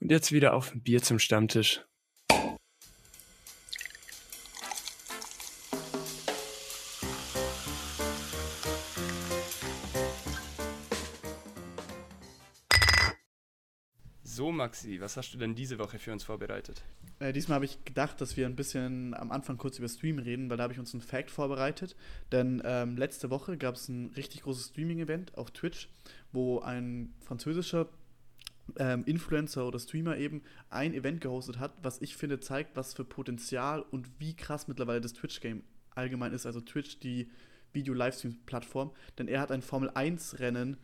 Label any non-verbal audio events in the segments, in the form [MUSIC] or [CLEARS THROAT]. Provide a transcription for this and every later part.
Und jetzt wieder auf ein Bier zum Stammtisch. So, Maxi, was hast du denn diese Woche für uns vorbereitet? Äh, diesmal habe ich gedacht, dass wir ein bisschen am Anfang kurz über Stream reden, weil da habe ich uns einen Fact vorbereitet. Denn ähm, letzte Woche gab es ein richtig großes Streaming-Event auf Twitch, wo ein französischer ähm, Influencer oder Streamer eben ein Event gehostet hat, was ich finde zeigt, was für Potenzial und wie krass mittlerweile das Twitch-Game allgemein ist. Also Twitch, die Video-Livestream-Plattform. Denn er hat ein Formel-1-Rennen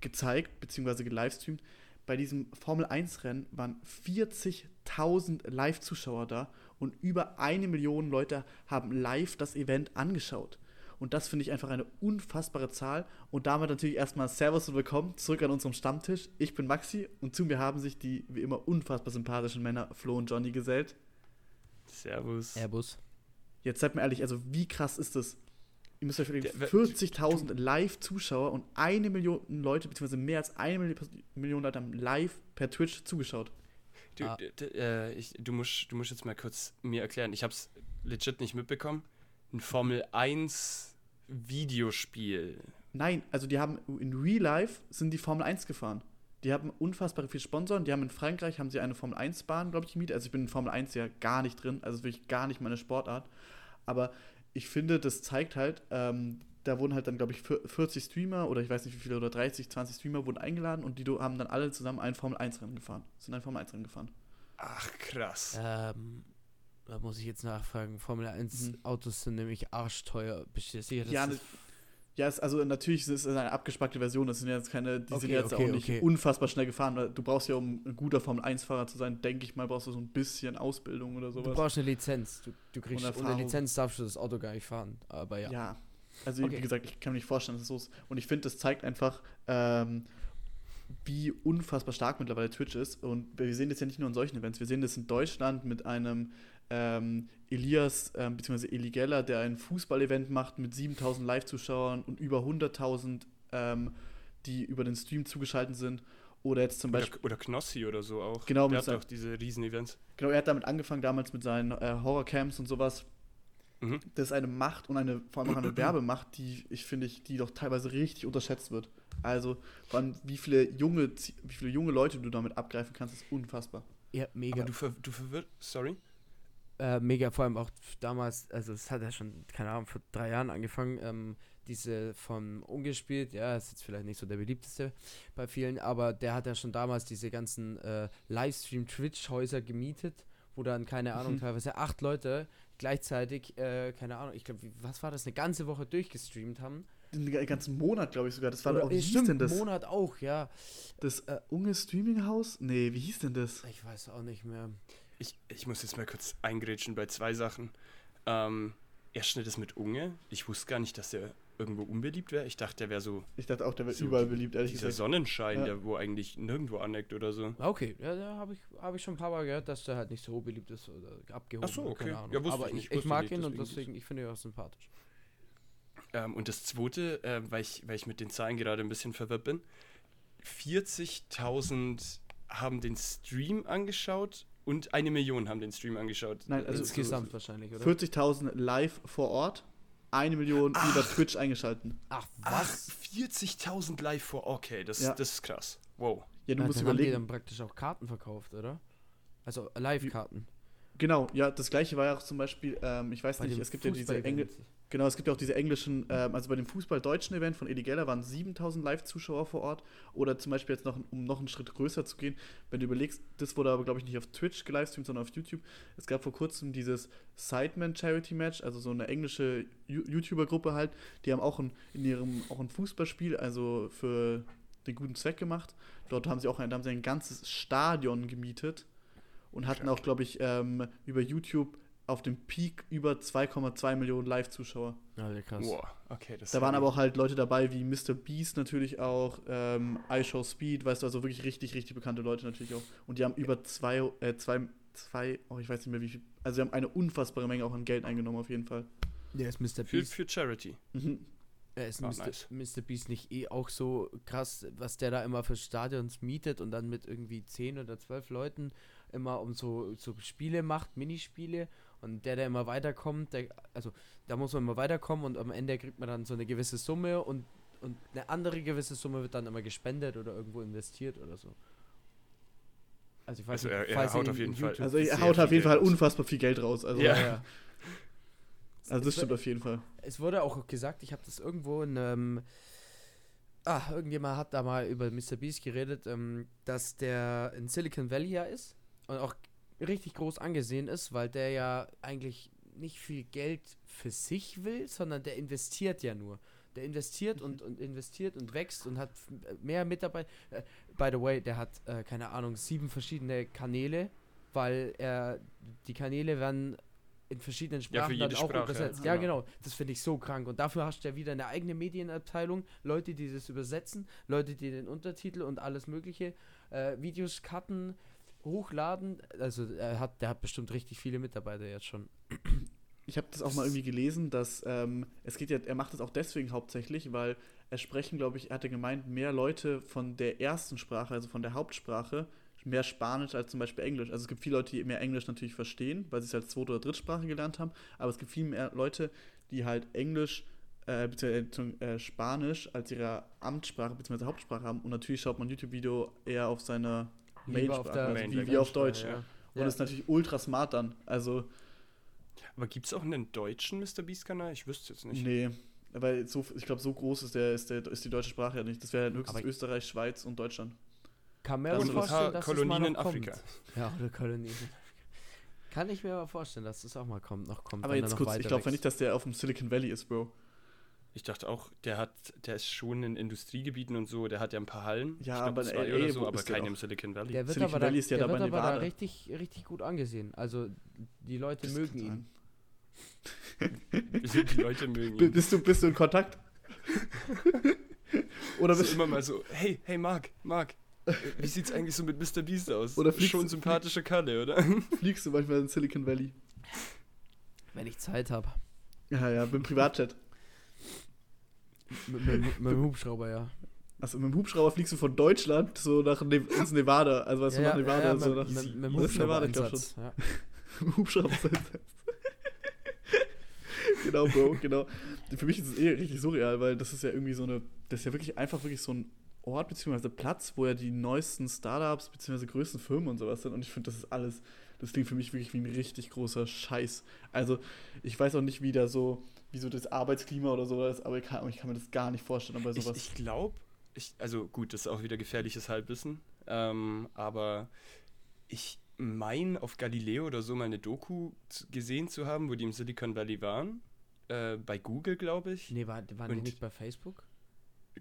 gezeigt, beziehungsweise gelivestreamt, bei diesem Formel 1-Rennen waren 40.000 Live-Zuschauer da und über eine Million Leute haben live das Event angeschaut. Und das finde ich einfach eine unfassbare Zahl. Und damit natürlich erstmal Servus und Willkommen zurück an unserem Stammtisch. Ich bin Maxi und zu mir haben sich die wie immer unfassbar sympathischen Männer Flo und Johnny gesellt. Servus. Servus. Jetzt seid mir ehrlich, also wie krass ist das? Ihr müsst euch überlegen, 40.000 Live-Zuschauer und eine Million Leute, beziehungsweise mehr als eine Million, Million Leute haben live per Twitch zugeschaut. Du, Ah. äh, ich, du, musst, du musst jetzt mal kurz mir erklären. Ich habe es legit nicht mitbekommen. Ein Formel 1 Videospiel. Nein, also die haben in Real Life sind die Formel 1 gefahren. Die haben unfassbar viel Sponsoren. Die haben in Frankreich haben sie eine Formel 1 Bahn, glaube ich, gemietet. Also ich bin in Formel 1 ja gar nicht drin, also wirklich gar nicht meine Sportart. Aber ich finde, das zeigt halt, ähm, da wurden halt dann, glaube ich, vier- 40 Streamer oder ich weiß nicht wie viele oder 30, 20 Streamer wurden eingeladen und die haben dann alle zusammen ein Formel 1 Rennen gefahren. Sind ein Formel 1 Rennen gefahren. Ach, krass. Ähm, da muss ich jetzt nachfragen. Formel 1 Mhm. Autos sind nämlich arschteuer. Bist du sicher, dass Ja, das Ja, es, also natürlich ist es eine abgespackte Version. Das sind jetzt keine, die sind Okay, jetzt okay, auch nicht okay. unfassbar schnell gefahren. Du brauchst ja, um ein guter Formel-1-Fahrer zu sein, denke ich mal, brauchst du so ein bisschen Ausbildung oder Du sowas. brauchst eine Lizenz. Du, du kriegst ohne Erfahrung. Lizenz darfst du das Auto gar nicht fahren. Aber ja. ja. Also wie gesagt, ich kann mir nicht vorstellen, dass es so ist. Und ich finde, das zeigt einfach, ähm, wie unfassbar stark mittlerweile Twitch ist. Und wir sehen das ja nicht nur in solchen Events. Wir sehen das in Deutschland mit einem ähm, Elias ähm, bzw. Eli Geller, der ein Fußball-Event macht mit 7000 Live-Zuschauern und über 100.000, ähm, die über den Stream zugeschaltet sind. Oder jetzt zum Beispiel Oder, oder Knossi oder so auch. Genau, Der hat auch diese Riesen-Events. Genau, er hat damit angefangen damals mit seinen äh, Horrorcamps und sowas. Mhm. Das ist eine Macht und eine, vor allem auch eine [CLEARS THROAT] Werbemacht, die ich finde, ich, die doch teilweise richtig unterschätzt wird. Also, vor allem, wie viele junge, Zie- wie viele junge Leute du damit abgreifen kannst, ist unfassbar. Ja, mega. Aber du, ver du verwirrt. Sorry? Äh, mega, vor allem auch damals, also es hat ja schon, keine Ahnung, vor drei Jahren angefangen, ähm, diese von Ungespielt, ja, ist jetzt vielleicht nicht so der beliebteste bei vielen, aber der hat ja schon damals diese ganzen äh, Livestream-Twitch-Häuser gemietet, wo dann, keine Ahnung, Mhm. teilweise acht Leute gleichzeitig, äh, keine Ahnung, ich glaube, was war das, eine ganze Woche durchgestreamt haben. Den ga- ganzen Monat, glaube ich sogar. Das war Oder- auch, wie äh, hieß stimmt, denn das? Monat auch, ja. Das äh, Unge Streaming Haus? Nee, wie hieß denn das? Ich weiß auch nicht mehr. Ich, ich muss jetzt mal kurz eingrätschen bei zwei Sachen. Ähm, erst das mit Unge. Ich wusste gar nicht, dass der irgendwo unbeliebt wäre. Ich dachte, der wäre so Ich dachte auch, der wird So, überall beliebt, ehrlich dieser gesagt. Sonnenschein, Ja. der wo eigentlich nirgendwo aneckt oder so. Okay, ja, da habe ich, hab ich schon ein paar Mal gehört, dass der halt nicht so beliebt ist oder abgehoben. Ach so, okay. Keine Ahnung. Ja, wusste Aber ich nicht, ich, ich wusste mag nicht, ihn und deswegen deswegen, ich finde ihn auch sympathisch. Ähm, und das zweite, äh, weil, ich, weil ich mit den Zahlen gerade ein bisschen verwirrt bin: 40.000 haben den Stream angeschaut und eine Million haben den Stream angeschaut. Nein, also Insgesamt wahrscheinlich, oder? 40.000 live vor Ort, eine Million über Twitch eingeschalten. Ach, Ach, was? 40.000 live vor. Okay, das, Ja. das ist krass. Wow. Ja, du Ja, musst dann haben die überlegen. dann praktisch auch Karten verkauft, oder? Also Live-Karten. Genau, ja, das gleiche war ja auch zum Beispiel, ähm, ich weiß Bei nicht, es gibt ja diese. Engl Genau, es gibt ja auch diese englischen, ähm, also bei dem Fußball-deutschen Event von Edi Geller waren 7000 Live-Zuschauer vor Ort. Oder zum Beispiel jetzt noch, um noch einen Schritt größer zu gehen, wenn du überlegst, das wurde aber, glaube ich, nicht auf Twitch gelivestreamt, sondern auf YouTube. Es gab vor kurzem dieses Sideman Charity Match, also so eine englische YouTuber-Gruppe halt, die haben auch ein, in ihrem, auch ein Fußballspiel, also für den guten Zweck gemacht. Dort haben sie auch ein, haben sie ein ganzes Stadion gemietet und hatten auch, glaube ich, ähm, über YouTube auf dem Peak über 2,2 Millionen Live-Zuschauer. Alter, krass. Wow. Okay, das Da waren aber auch halt Leute dabei wie Mr. Beast natürlich auch, ähm, iShow Speed, weißt du, also wirklich richtig, richtig bekannte Leute natürlich auch. Und die haben über zwei, äh, zwei, zwei, oh, ich weiß nicht mehr wie viel, also sie haben eine unfassbare Menge auch an Geld eingenommen auf jeden Fall. Der ist Mr. für, Beast. für Charity. Mhm. Ja, ist Ah, Mr. nice. Mr. Beast nicht eh auch so krass, was der da immer für Stadions mietet und dann mit irgendwie 10 oder 12 Leuten immer um so, so Spiele macht, Minispiele und der, der immer weiterkommt, der, also da muss man immer weiterkommen und am Ende kriegt man dann so eine gewisse Summe und, und eine andere gewisse Summe wird dann immer gespendet oder irgendwo investiert oder so. Also ich weiß Also nicht, er- er falls ihr haut auf jeden in Fall- YouTube- Also er haut auf jeden Fall unfassbar viel Geld raus. Also, Ja. ja. also das Es stimmt wird- auf jeden Fall. Es wurde auch gesagt, ich habe das irgendwo in einem. Ah, irgendjemand hat da mal über Mr. Beast geredet, ähm, dass der in Silicon Valley ja ist und auch richtig groß angesehen ist, weil der ja eigentlich nicht viel Geld für sich will, sondern der investiert ja nur. Der investiert und, und investiert und wächst und hat mehr Mitarbeiter. Äh, by the way, der hat, äh, keine Ahnung, sieben verschiedene Kanäle, weil er die Kanäle werden in verschiedenen Ja, Sprachen dann jede auch Sprache, übersetzt. ja, Ja, genau. genau. Das finde ich so krank. Und dafür hast du ja wieder eine eigene Medienabteilung, Leute, die das übersetzen, Leute, die den Untertitel und alles mögliche, äh, Videos cutten, hochladen. Also er hat, der hat bestimmt richtig viele Mitarbeiter jetzt schon. Ich habe das auch mal irgendwie gelesen, dass ähm, es geht ja, er macht das auch deswegen hauptsächlich, weil es sprechen, glaube ich, er hatte gemeint, mehr Leute von der ersten Sprache, also von der Hauptsprache, mehr Spanisch als zum Beispiel Englisch. Also es gibt viele Leute, die mehr Englisch natürlich verstehen, weil sie es als zweite oder Drittsprache gelernt haben, aber es gibt viel mehr Leute, die halt Englisch äh, beziehungsweise äh, Spanisch als ihre Amtssprache bzw. Hauptsprache haben und natürlich schaut man YouTube-Video eher auf seiner Lieber auf der Main wie, wie auf Deutsch. ja. Und Ja. das ist natürlich ultra smart dann. Also Aber gibt es auch einen deutschen Mr. Beast-Kanal? Ich wüsste jetzt nicht. Nee, weil so, ich glaube, so groß ist, der, ist, der, ist die deutsche Sprache ja nicht. Das wäre höchstens Aber- Österreich, Schweiz und Deutschland. Kann mir Das vorstellen, dass Kolonien es mal in Afrika. Kommt. Ja, oder Kolonien. Kann ich mir aber vorstellen, dass das auch mal kommt, noch kommt. Aber wenn er jetzt noch kurz, ich glaube nicht, dass der auf dem Silicon Valley ist, Bro. Ich dachte auch, der hat, der ist schon in Industriegebieten und so, der hat ja ein paar Hallen. Ja, ich glaub, aber zwei LA, oder so, aber doch? im Silicon Valley. Der wird Silicon aber, da, Valley ist ja der wird aber da richtig, richtig gut angesehen. Also die Leute Das mögen ihn. [LAUGHS] die Leute [LAUGHS] mögen ihn. Bist du, bist du in Kontakt? [LAUGHS] Oder So bist immer mal so, hey, hey Marc, Marc, wie sieht's eigentlich so mit Mr. Beast aus? Oder fliegst Schon du- sympathische Kalle, oder? fliegst du manchmal in Silicon Valley? Wenn ich Zeit habe. Ja, ja, mit dem Privatjet. Mit, mit, mit dem Hubschrauber, ja. Also mit dem Hubschrauber fliegst du von Deutschland so nach ne ins Nevada. Also was ja, du nach Nevada ja, so mit, nach mit, mit ist Nevada, ich glaub Hubschrauber-Einsatz. Ja. [LAUGHS] Hubschrauber. [LAUGHS] genau, Bro, genau. Für mich ist es eh richtig surreal, weil das ist ja irgendwie so eine, das ist ja wirklich einfach wirklich so ein Ort bzw. Platz, wo ja die neuesten Startups bzw. größten Firmen und sowas sind. Und ich finde, das ist alles, das klingt für mich wirklich wie ein richtig großer Scheiß. Also ich weiß auch nicht, wie da so, wie so das Arbeitsklima oder so ist, aber ich kann, ich kann mir das gar nicht vorstellen bei Ich, sowas. ich glaube, ich, also gut, das ist auch wieder gefährliches Halbwissen, ähm, aber ich meine, auf Galileo oder so mal eine Doku gesehen zu haben, wo die im Silicon Valley waren. Äh, bei Google, glaube ich. Nee, war, waren die Und- nicht bei Facebook?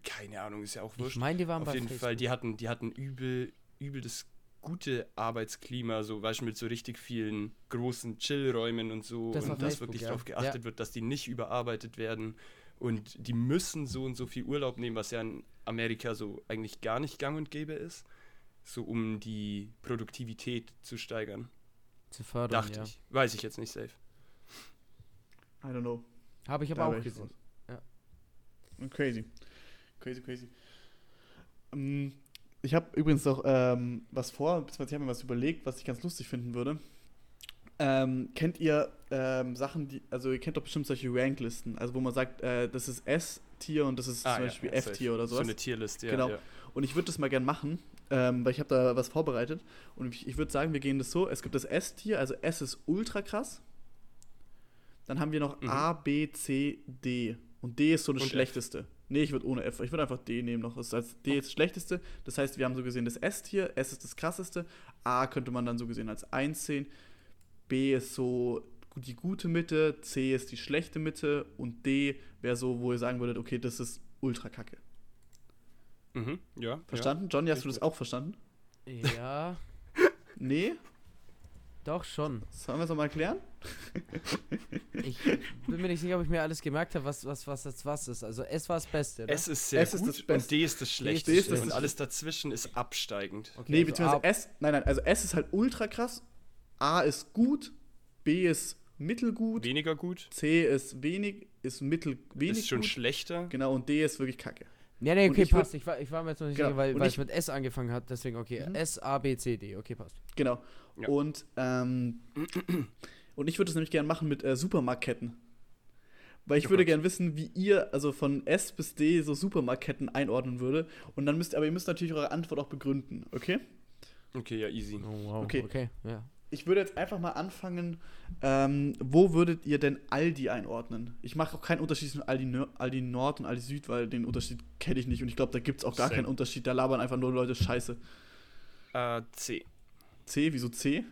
Keine Ahnung, ist ja auch Ich wurscht. meine, die waren Auf bei jeden Facebook. Fall, die hatten, die hatten übel, übel das gute Arbeitsklima, so weißt du, mit so richtig vielen großen Chillräumen und so. Das und dass Facebook, wirklich ja. darauf geachtet Ja. wird, dass die nicht überarbeitet werden. Und die müssen so und so viel Urlaub nehmen, was ja in Amerika so eigentlich gar nicht gang und gäbe ist. So um die Produktivität zu steigern. Zu fördern, Dachte ja. ich. Weiß ich jetzt nicht safe. I don't know. Habe ich Da aber wär auch gesehen. Ja. Crazy. Crazy, crazy. Ähm, ich habe übrigens noch ähm, was vor, beziehungsweise ich habe mir was überlegt, was ich ganz lustig finden würde. Ähm, kennt ihr ähm, Sachen, die, also ihr kennt doch bestimmt solche Ranklisten, also wo man sagt, äh, das ist S-Tier und das ist zum Beispiel Ah, ja, safe. F-Tier oder So sowas. eine Tierliste, ja. Genau. ja. Und ich würde das mal gern machen, ähm, weil ich habe da was vorbereitet. Und ich, ich würde sagen, wir gehen das so: Es gibt das S-Tier, also S ist ultra krass. Dann haben wir noch Mhm. A, B, C, D. Und D ist so das Und F. Nee, ich würde ohne F. Ich würde einfach D nehmen noch. Das heißt, D ist das schlechteste. Das heißt, wir haben so gesehen das S-Tier. S ist das krasseste. A könnte man dann so gesehen als 1 sehen. B ist so die gute Mitte. C ist die schlechte Mitte. Und D wäre so, wo ihr sagen würdet, okay, das ist ultra kacke. Mhm, ja. Verstanden? Johnny, hast du das auch verstanden? Ja, Nee? Doch schon. Sollen wir es nochmal erklären? Ich bin mir nicht sicher, ob ich mir alles gemerkt habe, was, was, was jetzt was ist. Also S war das Beste, oder? S ist sehr S ist gut das und Beste. D ist das D Schlechteste. ist das und alles dazwischen ist absteigend. Okay, nee, also beziehungsweise A- S. Nein, nein, also S ist halt ultra krass. A ist gut. B ist mittelgut. Weniger gut. C ist wenig, ist mittel wenig Ist schon gut. schlechter. Genau, und D ist wirklich kacke. Ja, nee, okay, ich würd- passt. Ich war, ich war mir jetzt noch nicht Genau, sicher, weil, weil ich- es mit S angefangen hat, deswegen okay. Mhm. S, A, B, C, D. Okay, passt. Genau. Ja. Und, ähm, und ich würde es nämlich gerne machen mit äh, Supermarktketten. Weil ich Oh würde Gott. gerne wissen, wie ihr also von S bis D so Supermarktketten einordnen würde. Und dann müsst aber ihr müsst natürlich eure Antwort auch begründen, okay? Okay, ja, easy. Oh, wow. Okay. Okay, ja. Ich würde jetzt einfach mal anfangen, ähm, wo würdet ihr denn Aldi einordnen? Ich mache auch keinen Unterschied zwischen Aldi, Nor Aldi Nord und Aldi Süd, weil den Unterschied kenne ich nicht und ich glaube, da gibt es auch gar Same. keinen Unterschied. Da labern einfach nur Leute Scheiße. Äh, C. C, wieso C?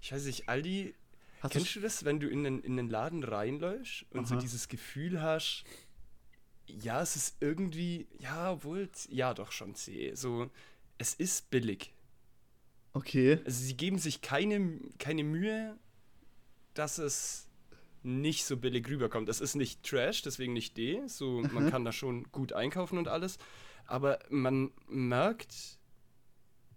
Ich weiß nicht, Aldi, Hast kennst du das, wenn du in den, in den Laden reinläufst und so Aha. dieses Gefühl hast, ja, es ist irgendwie, ja, obwohl, ja, doch schon C. So, es ist billig. Okay. Also sie geben sich keine, keine Mühe, dass es nicht so billig rüberkommt. Es ist nicht Trash, deswegen nicht D. So, man kann da schon gut einkaufen und alles. Aber man merkt,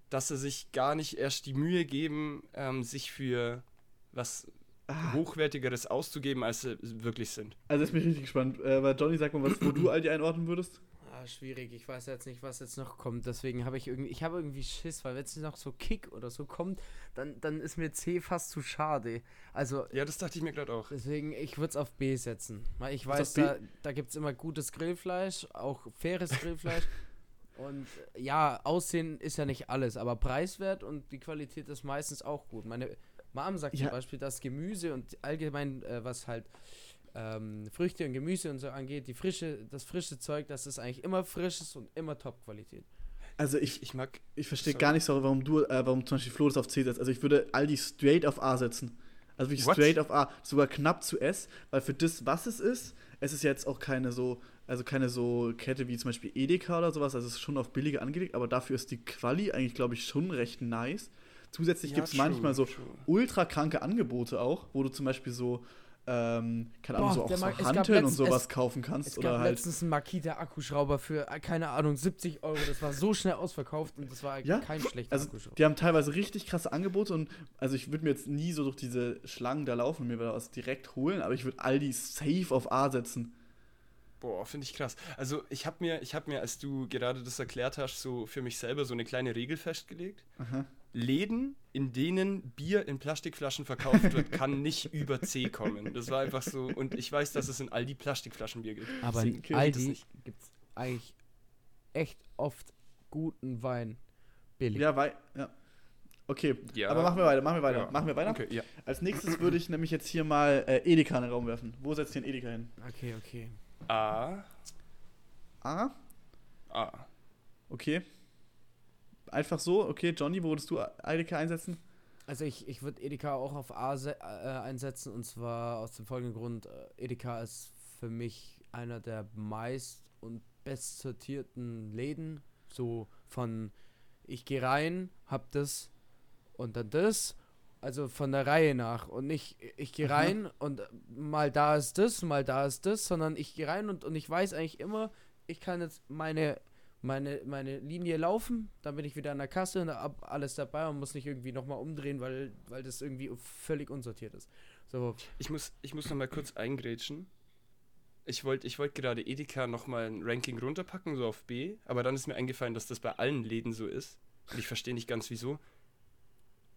dass sie sich gar nicht erst die Mühe geben, ähm, sich für was Ah. Hochwertigeres auszugeben, als sie wirklich sind. Also ist mich richtig gespannt. Äh, weil Johnny, sag mal, was, wo du Aldi einordnen würdest? Ah, schwierig. Ich weiß jetzt nicht, was jetzt noch kommt. Deswegen habe ich irgendwie, ich habe irgendwie Schiss, weil wenn es noch so Kick oder so kommt, dann, dann ist mir C fast zu schade. Also Ja, das dachte ich mir gerade auch. deswegen, ich würde es auf B setzen. Weil ich weiß, B? da, da gibt es immer gutes Grillfleisch, auch faires Grillfleisch. [LAUGHS] Und äh, ja, Aussehen ist ja nicht alles, aber preiswert und die Qualität ist meistens auch gut. Meine Mom sagt Ja. zum Beispiel, dass Gemüse und allgemein, äh, was halt ähm, Früchte und Gemüse und so angeht, die frische, das frische Zeug, das ist eigentlich immer frisches und immer Top-Qualität. Also ich, Ich mag. ich verstehe gar nicht, sorry, warum du, äh, warum zum Beispiel Flo das auf C setzt. Also ich würde Aldi straight auf A setzen. Also wirklich What? straight auf A. Sogar knapp zu S, weil für das, was es ist, es ist jetzt auch keine so, also keine so Kette wie zum Beispiel Edeka oder sowas, also es ist schon auf billige angelegt, aber dafür ist die Quali eigentlich, glaube ich, schon recht nice. Zusätzlich Ja, gibt es manchmal so true. ultra kranke Angebote auch, wo du zum Beispiel so, ähm, keine Ahnung, Boah, so auch so Hanteln und sowas es- kaufen kannst. Es oder gab halt. letztens einen Makita-Akkuschrauber für, äh, keine Ahnung, 70 Euro. Das war so schnell ausverkauft und das war Ja, kein schlechter Also, Akkuschrauber. die haben teilweise richtig krasse Angebote und also ich würde mir jetzt nie so durch diese Schlangen da laufen und mir was direkt holen, aber ich würde Aldi safe auf A setzen. Boah, finde ich krass. Also ich habe mir, ich habe mir, als du gerade das erklärt hast, so für mich selber so eine kleine Regel festgelegt. Aha. Läden, in denen Bier in Plastikflaschen verkauft wird, kann nicht [LAUGHS] über C kommen. Das war einfach so. Und ich weiß, dass es in Aldi Plastikflaschenbier gibt. Aber in Aldi gibt es eigentlich echt oft guten Wein billig. Ja, weil, ja. Okay, Ja. aber machen wir weiter, machen wir weiter, Ja. machen wir weiter. Okay, ja. Als nächstes würde ich nämlich jetzt hier mal äh, Edeka in den Raum werfen. Wo setzt ihr den Edeka hin? Okay, okay. A. A? A. Okay. Einfach so, okay, Johnny, wo würdest du Edeka einsetzen? Also ich, ich würde Edeka auch auf A se- äh, einsetzen und zwar aus dem folgenden Grund. Äh, Edeka ist für mich einer der meist und best sortierten Läden. So von ich gehe rein, hab das und dann das. Also von der Reihe nach und nicht ich gehe Aha. rein und mal da ist das, mal da ist das, sondern ich gehe rein und, und ich weiß eigentlich immer, ich kann jetzt meine meine, meine Linie laufen, dann bin ich wieder an der Kasse und hab alles dabei und muss nicht irgendwie nochmal umdrehen, weil, weil das irgendwie völlig unsortiert ist. So, Ich muss, ich muss noch mal kurz eingrätschen. Ich wollte ich wollt gerade Edeka noch mal ein Ranking runterpacken, so auf B, aber dann ist mir eingefallen, dass das bei allen Läden so ist. Und ich verstehe nicht ganz wieso.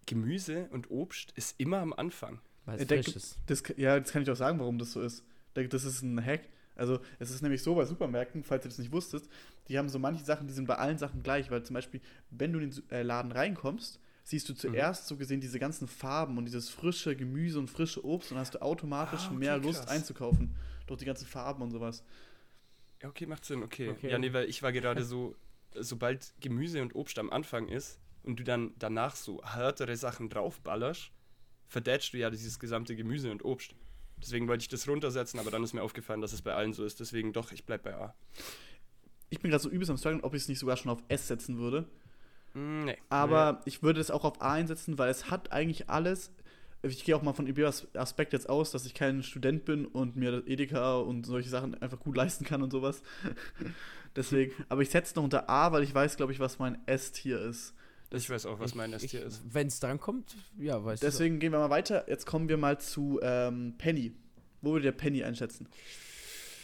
Gemüse und Obst ist immer am Anfang. weil Äh, es der- frisch ist. Das, ja, das kann ich auch sagen, warum das so ist. Da- Das ist ein Hack. Also, es ist nämlich so bei Supermärkten, falls ihr das nicht wusstet, die haben so manche Sachen, die sind bei allen Sachen gleich, weil zum Beispiel, wenn du in den äh, Laden reinkommst, siehst Mhm. du zuerst so gesehen diese ganzen Farben und dieses frische Gemüse und frische Obst und dann hast du automatisch Ah, okay, mehr Lust krass. einzukaufen durch die ganzen Farben und sowas. Ja, okay, macht Sinn, okay. Okay. Ja, nee, weil ich war gerade so, sobald Gemüse und Obst am Anfang ist und du dann danach so härtere Sachen draufballerst, verdätschst du ja dieses gesamte Gemüse und Obst. Deswegen wollte ich das runtersetzen, aber dann ist mir aufgefallen, dass es bei allen so ist. Deswegen doch, ich bleib bei A. Ich bin gerade so übelst am struggeln, ob ich es nicht sogar schon auf S setzen würde. Mm, nee. Aber ich würde es auch auf A einsetzen, weil es hat eigentlich alles. Ich gehe auch mal von Ibias Aspekt jetzt aus, dass ich kein Student bin und mir das Edeka und solche Sachen einfach gut leisten kann und sowas. [LAUGHS] Deswegen, aber ich setze noch unter A, weil ich weiß, glaube ich, was mein S-Tier ist. Ich weiß auch, was mein S-Tier ist. Wenn es dran kommt, ja, weißt Deswegen gehen wir mal weiter. Jetzt kommen wir mal zu ähm, Penny. Wo würdet ihr Penny einschätzen?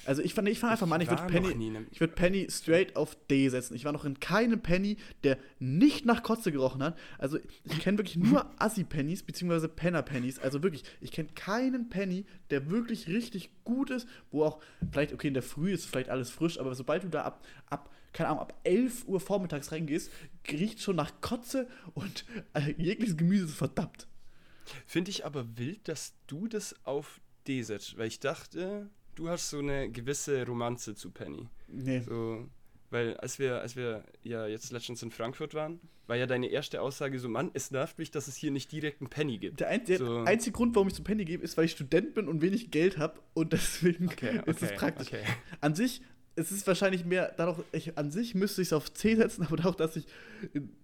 Also ich fand, ich fand einfach mal, ich würde Penny, ich würde Penny straight auf D setzen. Ich war noch in keinem Penny, der nicht nach Kotze gerochen hat. Also ich kenne wirklich nur [LAUGHS] Assi-Pennys, beziehungsweise Penner-Pennys. Also wirklich, ich kenne keinen Penny, der wirklich richtig gut ist, wo auch, vielleicht, okay, in der Früh ist vielleicht alles frisch, aber sobald du da ab, ab keine Ahnung, ab 11 Uhr vormittags reingehst, riecht schon nach Kotze und äh, jegliches Gemüse ist verdammt. Finde ich aber wild, dass du das auf D setzt, weil ich dachte, du hast so eine gewisse Romanze zu Penny. Nee. So, weil als wir, als wir ja jetzt letztens in Frankfurt waren, war ja deine erste Aussage so, Mann, es nervt mich, dass es hier nicht direkt einen Penny gibt. Der, ein, der So. einzige Grund, warum ich zu Penny gebe, ist, weil ich Student bin und wenig Geld habe und deswegen Okay, [LAUGHS] ist es okay, praktisch. okay. An sich, es ist wahrscheinlich mehr, dadurch, ich, an sich müsste ich es auf C setzen, [LAUGHS] aber dadurch, dass ich,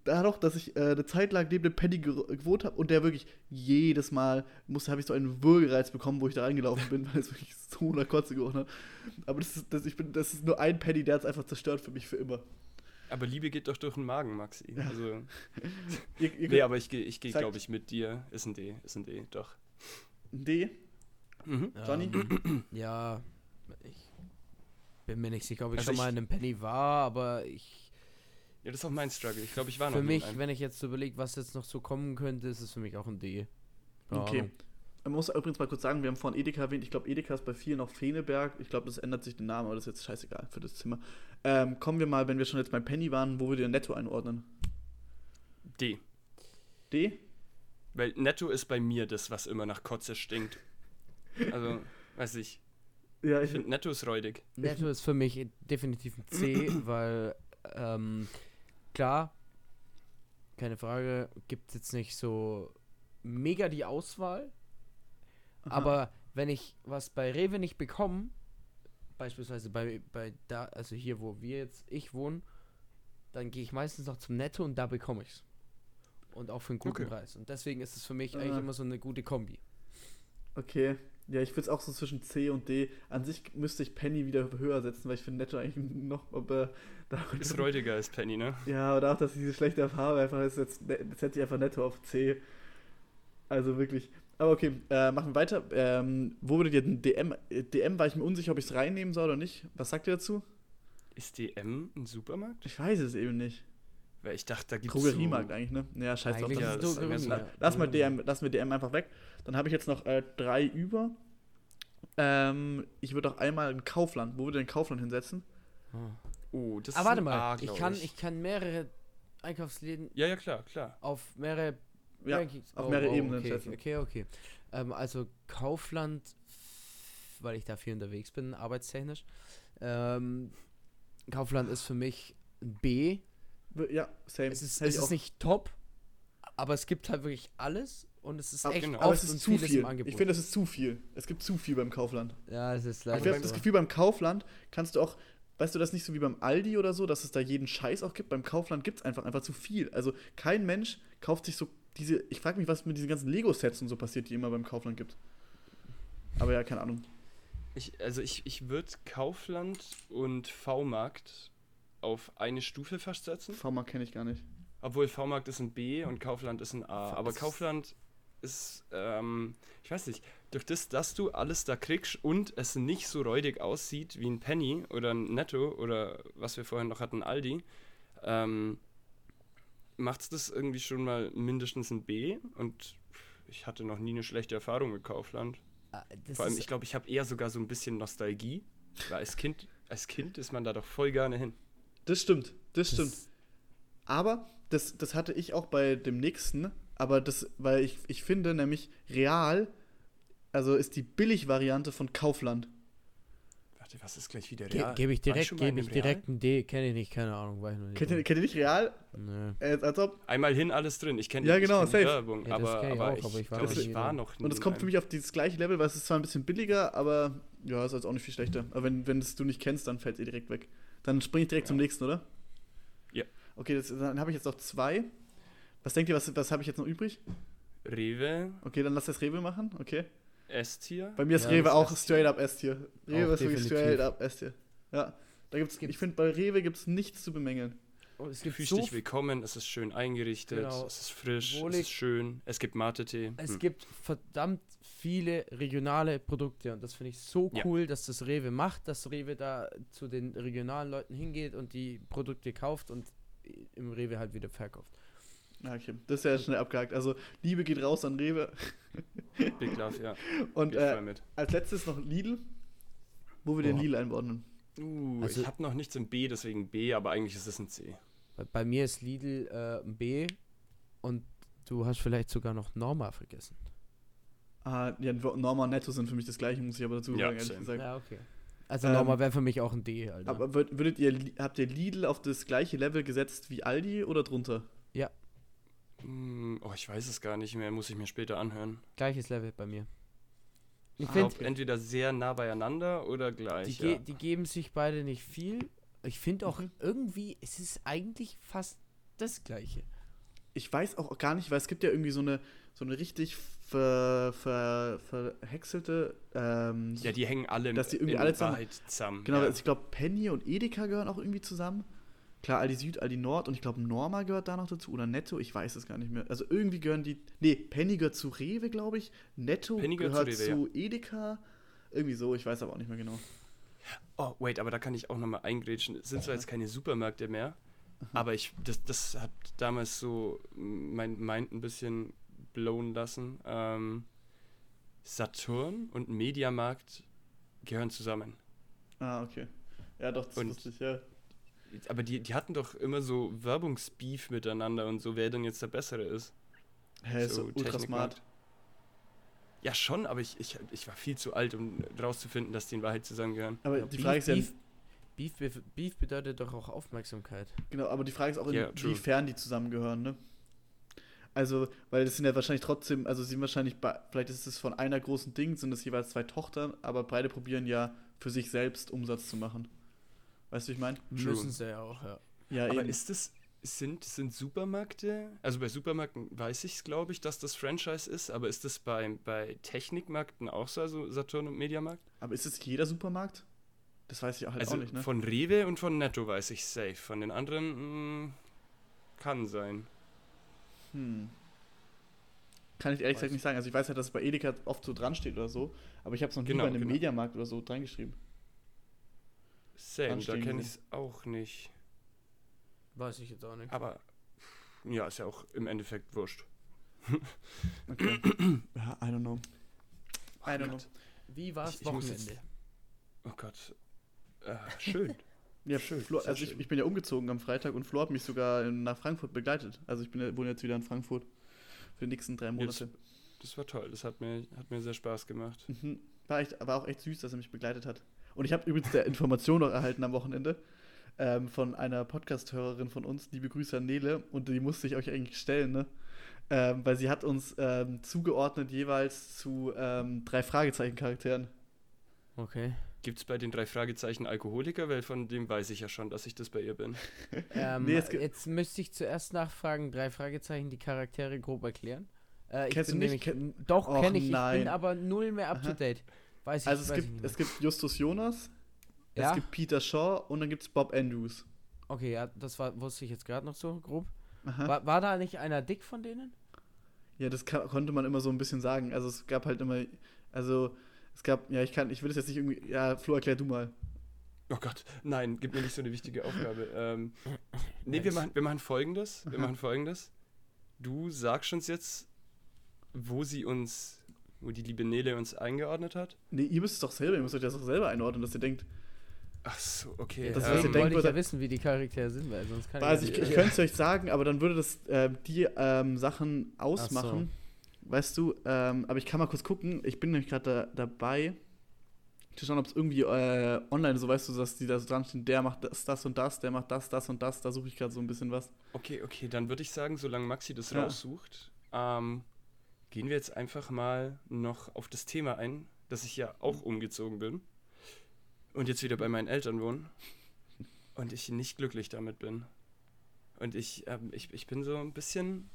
dadurch, dass ich äh, eine Zeit lang neben dem Penny ge- gewohnt habe und der wirklich jedes Mal musste, habe ich so einen Würgereiz bekommen, wo ich da reingelaufen bin, [LAUGHS] weil es wirklich so nach Kotze gerochen hat. Aber das ist, das, ich bin, das ist nur ein Penny, der hat es einfach zerstört für mich für immer. Aber Liebe geht doch durch den Magen, Maxi. Ja. Also, [LAUGHS] Ihr, ihr nee, aber ich gehe, ich geh, glaube ich, mit dir. Ist ein D, ist ein D, doch. D, Mhm. Johnny? Ähm, [CLEARS THROAT] ja, ich bin mir nicht sicher, ob ich Also schon mal ich- in einem Penny war, aber ich. Ja, das ist auch mein Struggle. Ich glaube, ich war noch Für mich, einem. wenn ich jetzt so überlege, was jetzt noch so kommen könnte, ist es für mich auch ein D. Keine Okay. Man muss übrigens mal kurz sagen, wir haben vorhin Edeka erwähnt. Ich glaube, Edeka ist bei vielen auch Feneberg. Ich glaube, das ändert sich den Namen, aber das ist jetzt scheißegal für das Zimmer. Ähm, kommen wir mal, wenn wir schon jetzt beim Penny waren, wo wir den Netto einordnen? D. D? Weil Netto ist bei mir das, was immer nach Kotze stinkt. Also, weiß ich. Ja, Ich finde Netto ist räudig. Netto ist für mich definitiv ein C, [CLEARS THROAT] weil, ähm, klar, keine Frage, gibt es jetzt nicht so mega die Auswahl, Aha. aber wenn ich was bei Rewe nicht bekomme, beispielsweise bei, bei da, also hier, wo wir jetzt, ich wohne, dann gehe ich meistens noch zum Netto und da bekomme ich's. Und auch für einen guten Okay. Preis. Und deswegen ist es für mich Ah. eigentlich immer so eine gute Kombi. Okay. Ja, ich würde es auch so zwischen C und D. An sich müsste ich Penny wieder höher setzen, weil ich finde Netto eigentlich noch. Aber da, Ist [LAUGHS] räudiger als Penny, ne? Ja, aber auch, dass diese schlechte Farbe einfach ist, jetzt, jetzt setze ich einfach netto auf C. Also wirklich. Aber okay, äh, machen wir weiter. Ähm, wo würdet ihr denn DM? äh, DM war ich mir unsicher, ob ich es reinnehmen soll oder nicht. Was sagt ihr dazu? Ist DM ein Supermarkt? Ich weiß es eben nicht. Weil ich dachte, da gibt es Drogeriemarkt eigentlich, ne? Ja, scheiß drauf. Ja, das ist. Lass mal DM, lassen wir DM einfach weg. Dann habe ich jetzt noch äh, drei über. Ähm, ich würde auch einmal in Kaufland. Wo würde denn Kaufland hinsetzen? Ah. Oh, das Aber ist warte ein mal, A, ich kann, ich kann mehrere Einkaufsläden Ja, ja, klar, klar. auf mehrere Ja, Rankings- auf mehrere Ebenen okay, schätzen. okay, okay. Ähm, also Kaufland, weil ich da viel unterwegs bin, arbeitstechnisch. Ähm, Kaufland ist für mich ein B. Ja, same. Es ist, es ich ist nicht top, aber es gibt halt wirklich alles und es ist Aber- echt genau. Aber oft es ist und zu vieles viel. im Angebot. Ich finde, es ist zu viel. Es gibt zu viel beim Kaufland. ja, es ist Ich leider habe beim- das so. Gefühl, beim Kaufland kannst du auch, weißt du, das ist nicht so wie beim Aldi oder so, dass es da jeden Scheiß auch gibt. Beim Kaufland gibt es einfach, einfach zu viel. Also kein Mensch kauft sich so diese, ich frage mich, was mit diesen ganzen Lego-Sets und so passiert, die immer beim Kaufland gibt. Aber ja, keine Ahnung. Ich, also ich, ich würde Kaufland und V-Markt auf eine Stufe fast setzen. V-Markt kenne ich gar nicht. Obwohl V-Markt ist ein B und Kaufland ist ein A. Aber? Kaufland ist, ähm, ich weiß nicht, durch das, dass du alles da kriegst und es nicht so räudig aussieht wie ein Penny oder ein Netto oder was wir vorhin noch hatten, Aldi, ähm, macht es das irgendwie schon mal mindestens ein B und ich hatte noch nie eine schlechte Erfahrung mit Kaufland. Ah, das Vor allem, ich glaube, ich habe eher sogar so ein bisschen Nostalgie, weil als Kind, als Kind ist man da doch voll gerne hin. Das stimmt, das stimmt. das- Aber das, das hatte ich auch bei dem nächsten, aber das, weil ich, ich finde nämlich real, also ist die Billig-Variante von Kaufland. Warte, was ist gleich wieder Ge real? Gebe ich direkt, gebe ich direkt ein D, kenne ich nicht, keine Ahnung, weiß noch nicht. Kennt ihr, kennt ihr nicht real? Nö. Äh, als ob. Einmal hin, alles drin. Ich kenne Ja, ich genau, kenn die safe. Werbung, Ja, das aber, aber, auch, ich, aber ich war glaub, noch ich war noch nie Und es kommt für mich auf dieses gleiche Level, weil es ist zwar ein bisschen billiger, aber ja, ist jetzt auch nicht viel schlechter. Aber wenn, wenn es du nicht kennst, dann fällt ihr direkt weg. Dann spring ich direkt Ja. zum nächsten, oder? Ja. Okay, das, dann habe ich jetzt noch zwei. Was denkt ihr, was, was habe ich jetzt noch übrig? Rewe, Okay, dann lass das Rewe machen, okay. S-Tier. Bei mir ist Ja, Rewe auch S-Tier. straight up S-Tier. Rewe Auch ist wirklich definitiv. straight up S-Tier. Ja. Da gibt's, Gibt's- ich finde, bei Rewe gibt es nichts zu bemängeln. Und es gibt fühlst so dich willkommen, es ist schön eingerichtet, Genau. es ist frisch, Wohlig. es ist schön, es gibt Mate-Tee. Es Hm. gibt verdammt viele regionale Produkte und das finde ich so Ja. cool, dass das Rewe macht, dass Rewe da zu den regionalen Leuten hingeht und die Produkte kauft und im Rewe halt wieder verkauft. Ja, okay. Das ist ja schnell abgehakt. Also, Liebe geht raus an Rewe. [LAUGHS] Big Love, ja. Und äh, als letztes noch Lidl, wo wir den Boah. Lidl einordnen. Uh, Also- ich habe noch nichts im B, deswegen B, aber eigentlich ist es ein C. Bei, bei mir ist Lidl äh, ein B und du hast vielleicht sogar noch Norma vergessen. Ah, ja, Norma und Netto sind für mich das gleiche, muss ich aber dazu Ja, sagen, ehrlich gesagt. Ja, okay. Also Ähm, Norma wäre für mich auch ein D, Alter. Aber würd- würdet ihr, habt ihr Lidl auf das gleiche Level gesetzt wie Aldi oder drunter? Hm, oh, ich weiß es gar nicht mehr, muss ich mir später anhören. Gleiches Level bei mir. Ich Ich finde, glaube, entweder sehr nah beieinander oder die, gleich. ge ja. die geben sich beide nicht viel. Ich finde auch Mhm. irgendwie, es ist eigentlich fast das Gleiche. Ich weiß auch gar nicht, weil es gibt ja irgendwie so eine, so eine richtig ver, ver, verhäckselte. Ähm, ja, die hängen alle Dass die irgendwie alle zusammen- zusammen. Genau, ja. also ich glaube, Penny und Edeka gehören auch irgendwie zusammen. Klar, Aldi Süd, Aldi Nord und ich glaube, Norma gehört da noch dazu oder Netto, ich weiß es gar nicht mehr. Also irgendwie gehören die. Nee, Penny gehört zu Rewe, glaube ich. Netto Penny gehört zu Rewe, zu Edeka. Irgendwie so, ich weiß aber auch nicht mehr genau. Oh, wait, aber da kann ich auch nochmal eingrätschen. Es sind zwar jetzt keine Supermärkte mehr, aber ich, das, das hat damals so mein Mind ein bisschen blown lassen. Ähm, Saturn und Mediamarkt gehören zusammen. Ah, okay. Ja, doch, das Und- wusste ich, ja. Aber die, die hatten doch immer so Werbungsbeef miteinander und so, wer denn jetzt der Bessere ist. Hä, so ultra smart. Ja, schon, aber ich, ich, ich war viel zu alt, um rauszufinden, dass die in Wahrheit zusammengehören. Aber Ja, die Beef- Frage ist ja, Beef, Beef, Beef, bedeutet doch auch Aufmerksamkeit. genau, aber die Frage ist auch, inwiefern die zusammengehören, ne? Also, weil das sind ja wahrscheinlich trotzdem, also sie sind wahrscheinlich, bei, vielleicht ist es von einer großen Ding, sind es jeweils zwei Tochtern, aber beide probieren ja für sich selbst Umsatz zu machen. Weißt du, wie ich meine? Müssen sie ja auch, ja. Ja, Aber eben. ist das, sind, sind Supermärkte, also bei Supermärkten weiß ich es, glaube ich, dass das Franchise ist, aber ist das bei, bei Technikmärkten auch so, also Saturn und Mediamarkt? aber ist es jeder Supermarkt? Das weiß ich halt also auch nicht, ne? von Rewe und von Netto weiß ich safe, von den anderen mh, kann sein. Hm. Kann ich ehrlich Weiß gesagt nicht sagen. Also ich weiß halt, dass es bei Edeka oft so dran steht oder so, aber ich habe es noch nie Genau, bei einem genau. Mediamarkt oder so dran geschrieben. Same, da kenne ich es auch nicht. Weiß ich jetzt auch nicht. Aber ja, ist ja auch im Endeffekt wurscht. [LAUGHS] Okay. ja, I don't know. I don't know. Gott. Wie war es Ich- ich Wochenende? jetzt- Oh Gott. Äh, schön. [LAUGHS] Ja, Schön, Flo, also ich, schön. ich bin ja umgezogen am Freitag und Flo hat mich sogar nach Frankfurt begleitet. Also ich bin, ja- wohne jetzt wieder in Frankfurt für die nächsten drei Jetzt- Monate. Das war toll, das hat mir, hat mir sehr Spaß gemacht. Mhm. War, echt, war auch echt süß, dass er mich begleitet hat. Und ich habe übrigens der Information noch erhalten am Wochenende ähm, von einer Podcast-Hörerin von uns. Liebe Grüße an Nele. Und die musste ich euch eigentlich stellen, ne? Ähm, weil sie hat uns ähm, zugeordnet jeweils zu ähm, drei Fragezeichen-Charakteren. Okay. Gibt es bei den drei Fragezeichen Alkoholiker? Weil von dem weiß ich ja schon, dass ich das bei ihr bin. [LAUGHS] Ähm, Nee, jetzt müsste ich zuerst nachfragen, drei Fragezeichen, die Charaktere grob erklären. Äh, ich Kennst bin du nicht? nämlich- doch, Och, kenne ich. Ich nein. bin aber null mehr up to date. Weiß ich, Also es weiß ich gibt, nicht mehr. es gibt Justus Jonas, Ja? es gibt Peter Shaw und dann gibt es Bob Andrews. Okay, ja, das war, wusste ich jetzt gerade noch so grob. War, war da nicht einer dick von denen? Ja, das ka- konnte man immer so ein bisschen sagen. Also es gab halt immer, also es gab, ja, ich kann, ich will das jetzt nicht irgendwie, ja, Flo, erklär du mal. Oh Gott, nein, gib mir nicht so eine wichtige Aufgabe. Ähm, nee, wir machen, wir machen folgendes. Wir machen folgendes. Du sagst uns jetzt, wo sie uns, wo die liebe Nele uns eingeordnet hat. Nee, ihr müsst es doch selber, ihr müsst euch das doch selber einordnen, dass ihr denkt, Ach so, okay. Das, was ihr Deswegen denkt, wollte ich ja wissen, wie die Charaktere sind, weil sonst kann also ich, ich, ja ich nicht- könnte es euch sagen, aber dann würde das ähm, die ähm, Sachen ausmachen. Weißt du, ähm, aber ich kann mal kurz gucken. Ich bin nämlich gerade da, dabei, zu schauen, ob es irgendwie äh, online so, weißt du, dass die da so dran stehen, der macht das, das und das, der macht das, das und das. Da suche ich gerade so ein bisschen was. Okay, okay, dann würde ich sagen, solange Maxi das Ja. raussucht, ähm, gehen wir jetzt einfach mal noch auf das Thema ein, dass ich ja auch umgezogen bin und jetzt wieder bei meinen Eltern wohne und ich nicht glücklich damit bin. Und ich, ähm, ich, ich bin so ein bisschen,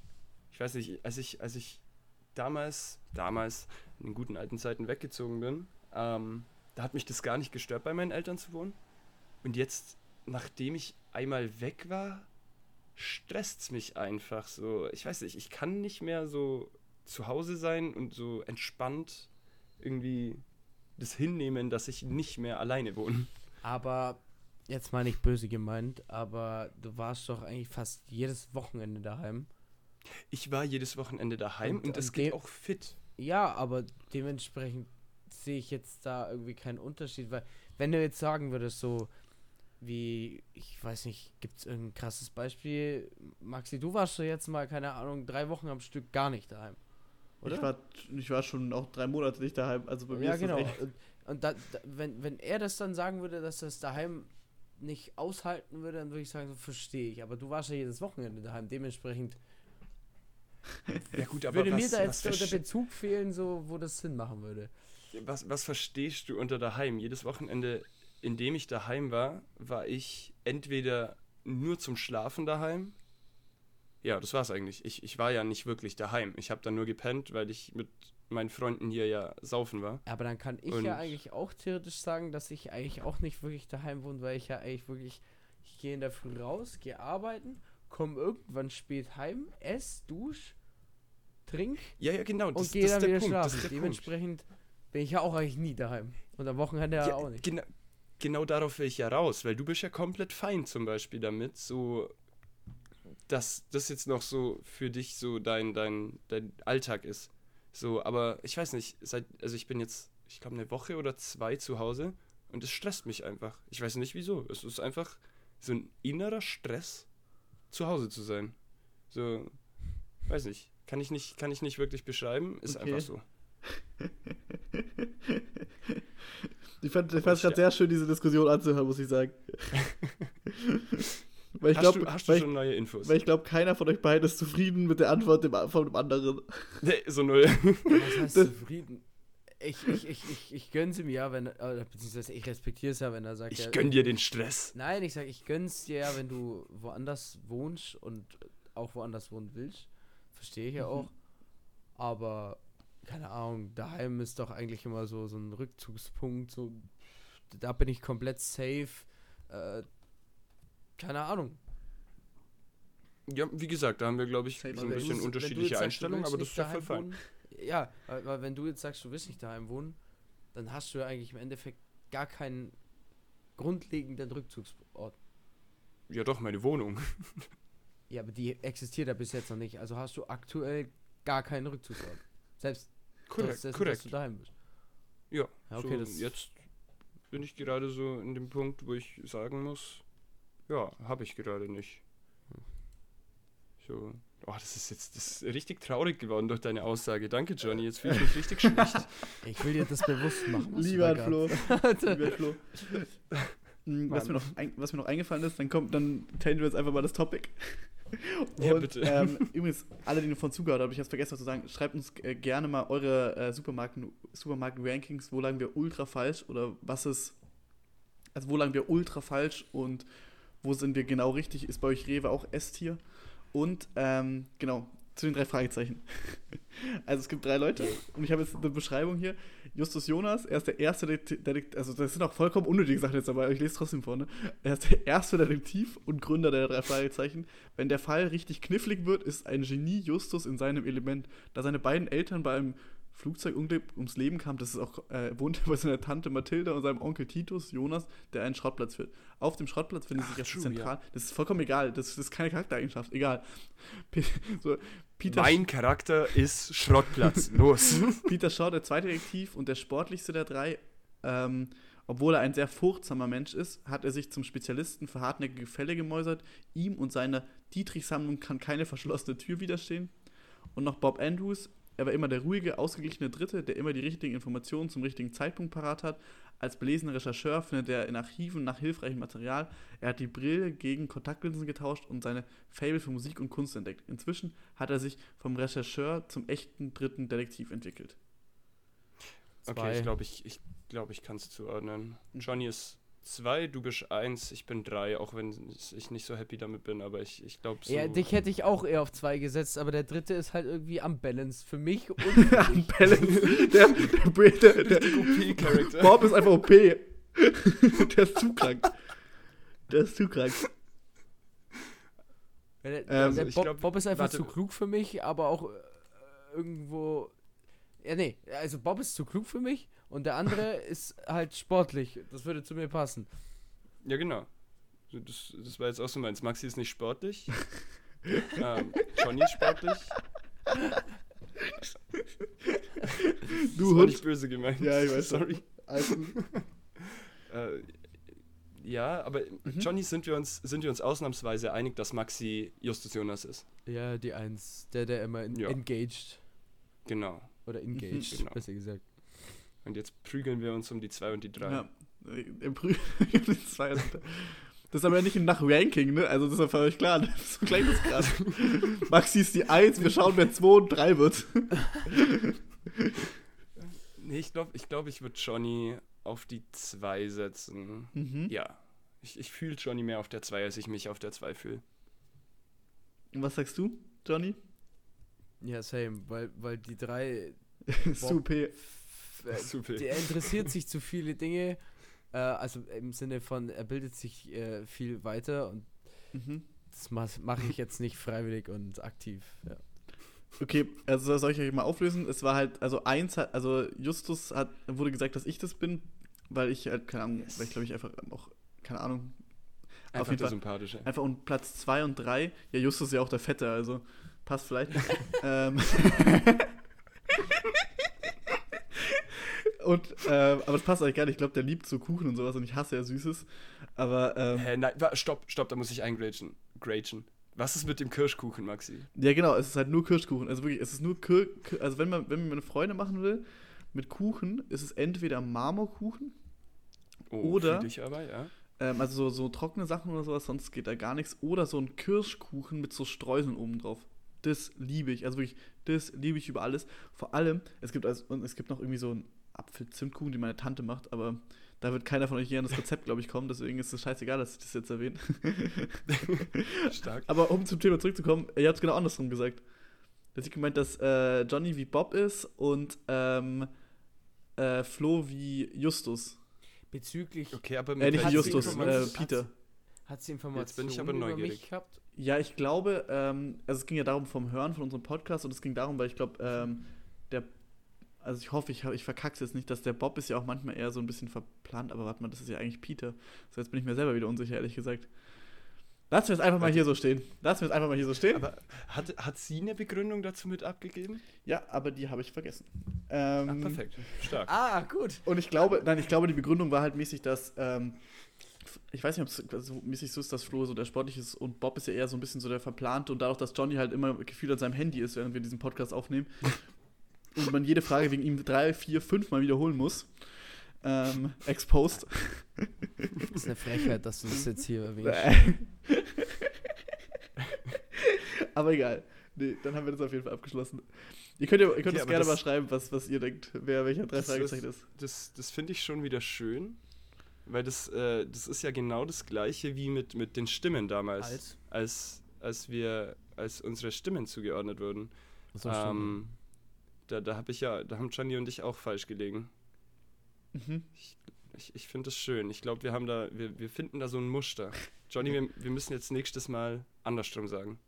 ich weiß nicht, als ich, als ich damals, damals in den guten alten Zeiten weggezogen bin, ähm, da hat mich das gar nicht gestört, bei meinen Eltern zu wohnen. Und jetzt, nachdem ich einmal weg war, stresst es mich einfach so. Ich weiß nicht, ich kann nicht mehr so zu Hause sein und so entspannt irgendwie das hinnehmen, dass ich nicht mehr alleine wohne. Aber jetzt mal nicht böse gemeint, aber du warst doch eigentlich fast jedes Wochenende daheim. Ich war jedes Wochenende daheim und, Und- das geht auch fit. Ja, aber dementsprechend sehe ich jetzt da irgendwie keinen Unterschied, weil wenn du jetzt sagen würdest, so wie, ich weiß nicht, gibt es irgendein krasses Beispiel? Maxi, du warst doch jetzt mal, keine Ahnung, drei Wochen am Stück gar nicht daheim. Oder? Ich war, ich war schon auch drei Monate nicht daheim. Also bei mir ja, ist genau. das echt. Und, und da, da, wenn, wenn er das dann sagen würde, dass es daheim nicht aushalten würde, dann würde ich sagen, so verstehe ich. Aber du warst ja jedes Wochenende daheim. Dementsprechend Ja gut, würde mir da jetzt was, so der Bezug fehlen, so wo das Sinn machen würde. was, was verstehst du unter daheim? Jedes Wochenende, in dem ich daheim war, war ich entweder nur zum Schlafen daheim. Ja, das war's eigentlich. Ich, ich war ja nicht wirklich daheim. Ich habe dann nur gepennt, weil ich mit meinen Freunden hier ja saufen war. Aber dann kann ich Und- ja eigentlich auch theoretisch sagen, dass ich eigentlich auch nicht wirklich daheim wohne, weil ich ja eigentlich wirklich, ich gehe in der Früh raus, gehe arbeiten, komme irgendwann spät heim, ess, dusch, trink Ja, ja, genau. und Das, gehe das dann ist der wieder Punkt. Schlafen. der Punkt. Dementsprechend bin ich ja auch eigentlich nie daheim. Und am Wochenende ja, Ja, auch nicht. Genau, genau darauf will ich ja raus, weil du bist ja komplett fein zum Beispiel damit, so dass das jetzt noch so für dich so dein, dein, dein Alltag ist. So, aber ich weiß nicht, seit, also ich bin jetzt, ich glaube, eine Woche oder zwei zu Hause und es stresst mich einfach. Ich weiß nicht wieso. Es ist einfach so ein innerer Stress, zu Hause zu sein. So, weiß nicht. Kann ich nicht, kann ich nicht wirklich beschreiben, ist Okay. einfach so. [LAUGHS] Ich fand es gerade sehr schön, diese Diskussion anzuhören, muss ich sagen. [LAUGHS] weil ich hast glaube, du, hast du weil, ich- schon neue Infos? weil ich glaube, keiner von euch beiden ist zufrieden mit der Antwort dem, von dem anderen. [LAUGHS] Nee, so null. Was heißt Das- zufrieden? Ich, ich, ich, ich, ich gönn's ihm ja, wenn äh, beziehungsweise ich respektiere es ja, wenn er sagt, Ich ja, gönn dir den Stress. Nein, ich sag, ich gönn's dir ja, wenn du woanders wohnst und auch woanders wohnen willst. Verstehe ich ja Mhm. auch. Aber, keine Ahnung, daheim ist doch eigentlich immer so, so ein Rückzugspunkt. So, da bin ich komplett safe. Äh, keine Ahnung. Ja, wie gesagt, da haben wir, glaube ich, Safe so ein bisschen unterschiedliche Einstellungen, aber das ist ja voll fein. Ja, weil, wenn du jetzt sagst, du willst nicht daheim wohnen, dann hast du ja eigentlich im Endeffekt gar keinen grundlegenden Rückzugsort. Ja, doch, meine Wohnung. Ja, aber die existiert ja bis jetzt noch nicht. Also hast du aktuell gar keinen Rückzugsort. Selbst Korrekt, dessen, dass korrekt. du daheim bist. Ja, Ja, okay, so, das- jetzt bin ich gerade so in dem Punkt, wo ich sagen muss, ja, habe ich gerade nicht. So, oh, das ist jetzt das ist richtig traurig geworden durch deine Aussage. Danke, Johnny, jetzt fühle ich mich richtig schlecht. [LAUGHS] Ich will dir das bewusst machen. Lieber Flo. [LAUGHS] Lieber [LAUGHS] Flo. Mm, was, mir noch was mir noch eingefallen ist, dann kommt, dann teilen wir jetzt einfach mal das Topic. Ja, Und, bitte. Ähm, übrigens, alle, die von zugehört haben, habe ich jetzt vergessen was zu sagen, schreibt uns äh, gerne mal eure äh, Supermarken, Supermarken-Rankings, wo lagen wir ultra falsch oder was ist, also wo lagen wir ultra falsch und wo sind wir genau richtig? Ist bei euch Rewe auch S-Tier? Und ähm, genau, zu den drei Fragezeichen. [LAUGHS] Also es gibt drei Leute und ich habe jetzt eine Beschreibung hier. Justus Jonas, er ist der erste Detektiv, also das sind auch vollkommen unnötige Sachen jetzt, aber ich lese trotzdem vor, ne? Er ist der erste Detektiv und Gründer der drei Fragezeichen. Wenn der Fall richtig knifflig wird, ist ein Genie Justus in seinem Element. Da seine beiden Eltern bei einem Flugzeugunglück ums Leben kamen, das ist auch, äh, wohnt er [LAUGHS] bei seiner Tante Mathilda und seinem Onkel Titus, Jonas, der einen Schrottplatz führt. Auf dem Schrottplatz finden Ach, sich true, zentral, das ist vollkommen egal, das, das ist keine Charaktereigenschaft, egal. [LAUGHS] So, Peter, mein Charakter ist Schrottplatz. [LAUGHS] Los. Peter Shaw, der zweite Detektiv und der sportlichste der drei, ähm, obwohl er ein sehr furchtsamer Mensch ist, hat er sich zum Spezialisten für hartnäckige Fälle gemäusert. Ihm und seiner Dietrich-Sammlung kann keine verschlossene Tür widerstehen. Und noch Bob Andrews, er war immer der ruhige, ausgeglichene Dritte, der immer die richtigen Informationen zum richtigen Zeitpunkt parat hat. Als belesener Rechercheur findet er in Archiven nach hilfreichem Material. Er hat die Brille gegen Kontaktlinsen getauscht und seine Fable für Musik und Kunst entdeckt. Inzwischen hat er sich vom Rechercheur zum echten dritten Detektiv entwickelt. Okay, ich glaube, ich, ich, glaub, ich kann es zuordnen. Mhm. Johnny ist zwei, du bist eins, ich bin drei, auch wenn ich nicht so happy damit bin, aber ich, ich glaube so. Ja, dich hätte ich auch eher auf zwei gesetzt, aber der dritte ist halt irgendwie am Balance für mich und [LAUGHS] An Balance. Der, der, der, der, [LAUGHS] OP-Charakter. Bob ist einfach OP. [LAUGHS] der ist zu krank. Der ist zu krank. Ähm, Bob, glaub- Bob ist einfach warte. zu klug für mich, aber auch äh, irgendwo. Ja, nee, also Bob ist zu klug für mich und der andere ist halt sportlich. Das würde zu mir passen. Ja, genau. Das, das war jetzt auch so meins. Maxi ist nicht sportlich. [LAUGHS] ähm, Johnny ist sportlich. Du Hund. nicht böse gemeint. Ja, ich weiß. Sorry. Also, [LAUGHS] Äh, ja, aber Mhm. Johnny sind wir uns sind wir uns ausnahmsweise einig, dass Maxi Justus Jonas ist. Ja, die Eins. Der, der immer Ja. engaged. Genau. Oder engaged, genau. besser gesagt. Und jetzt prügeln wir uns um die 2 und die 3. ja. Im Prü [LAUGHS] zwei. Das ist aber ja nicht nach Ranking, ne? Also das ist ja für euch klar. [LAUGHS] Das ist so klein das krass. [LAUGHS] Maxi ist die 1, wir schauen, wer 2 und 3 wird. Nee, ich glaube, ich, glaub, ich würde Johnny auf die 2 setzen. Mhm. Ja. Ich, ich fühle Johnny mehr auf der 2, als ich mich auf der 2 fühle. Und was sagst du, Johnny? Ja, same, weil, weil die drei. Super. Äh. Der interessiert [LAUGHS] sich zu viele Dinge. Äh, also im Sinne von, er bildet sich äh, viel weiter und Mhm. das mache ich jetzt nicht freiwillig und aktiv. Ja. Okay, also soll ich euch mal auflösen? Es war halt, also eins hat, also Justus hat, wurde gesagt, dass ich das bin, weil ich halt, keine Ahnung, Yes. weil ich glaube ich einfach auch, keine Ahnung, Einfach jeden der Fall. Sympathische. einfach und Platz 2 und 3, ja, Justus ist ja auch der Fette, also passt vielleicht. [LAUGHS] ähm, [LAUGHS] und, ähm, aber das passt eigentlich gar nicht, ich glaube, der liebt so Kuchen und sowas und ich hasse ja Süßes, aber, ähm, Hä, nein, stopp, stopp, da muss ich eingrätschen. Grätschen. Was ist mit dem Kirschkuchen, Maxi? Ja, genau, es ist halt nur Kirschkuchen. Also wirklich, es ist nur Kir also wenn man, wenn man eine Freude machen will mit Kuchen, ist es entweder Marmorkuchen, Oh, Oder- fühl ich aber, ja. ähm, also so, so trockene Sachen oder sowas, sonst geht da gar nichts. Oder so ein Kirschkuchen mit so Streuseln oben drauf. Das liebe ich. Also wirklich, das liebe ich über alles. Vor allem, es gibt, also, es gibt noch irgendwie so einen Apfel-Zimtkuchen, den meine Tante macht, aber da wird keiner von euch hier an das Rezept, glaube ich, kommen. Deswegen ist es scheißegal, dass ich das jetzt erwähne. [LAUGHS] Stark. Aber um zum Thema zurückzukommen, ihr habt es genau andersrum gesagt. Dass ich gemeint, dass äh, Johnny wie Bob ist und ähm, äh, Flo wie Justus. Bezüglich. Okay, aber Äh, nicht Hat wie sie Justus, äh, Peter. Hat sie Informationen Jetzt bin ich aber über neugierig. mich gehabt? Ja, ich glaube, ähm, also es ging ja darum vom Hören von unserem Podcast und es ging darum, weil ich glaube, ähm, also ich hoffe, ich, ich verkack's jetzt nicht, dass der Bob ist ja auch manchmal eher so ein bisschen verplant, aber warte mal, das ist ja eigentlich Peter. So, jetzt bin ich mir selber wieder unsicher, ehrlich gesagt. Lassen wir es einfach mal hier so stehen. Lassen wir es einfach mal hier so stehen. Aber hat, hat sie eine Begründung dazu mit abgegeben? ja, aber die habe ich vergessen. Ah, Ähm, perfekt. Stark. Ah, gut. Und ich glaube, nein, ich glaube, die Begründung war halt mäßig, dass, ähm, ich weiß nicht, ob es so mäßig so ist, dass Flo so der sportlich ist und Bob ist ja eher so ein bisschen so der verplante und dadurch, dass Johnny halt immer gefühlt an seinem Handy ist, während wir diesen Podcast aufnehmen [LAUGHS] und man jede Frage wegen ihm drei, vier, fünf Mal wiederholen muss. Ähm, exposed. Das ist eine Frechheit, dass du das jetzt hier [LAUGHS] erwähnst. Aber egal. Nee, dann haben wir das auf jeden Fall abgeschlossen. Ihr könnt, ja, ihr könnt Okay, uns gerne das- mal schreiben, was, was ihr denkt, wer welcher drei Fragezeichen ist. Das, das finde ich schon wieder schön, weil das, äh, das ist ja genau das gleiche wie mit, mit den Stimmen damals, Als? als, als wir, als unsere Stimmen zugeordnet wurden. So ähm, da da habe ich ja, da haben Gianni und ich auch falsch gelegen. Mhm. Ich, ich finde das schön. Ich glaube, wir haben da, wir, wir finden da so ein Muster. Johnny, wir, wir müssen jetzt nächstes Mal andersrum sagen.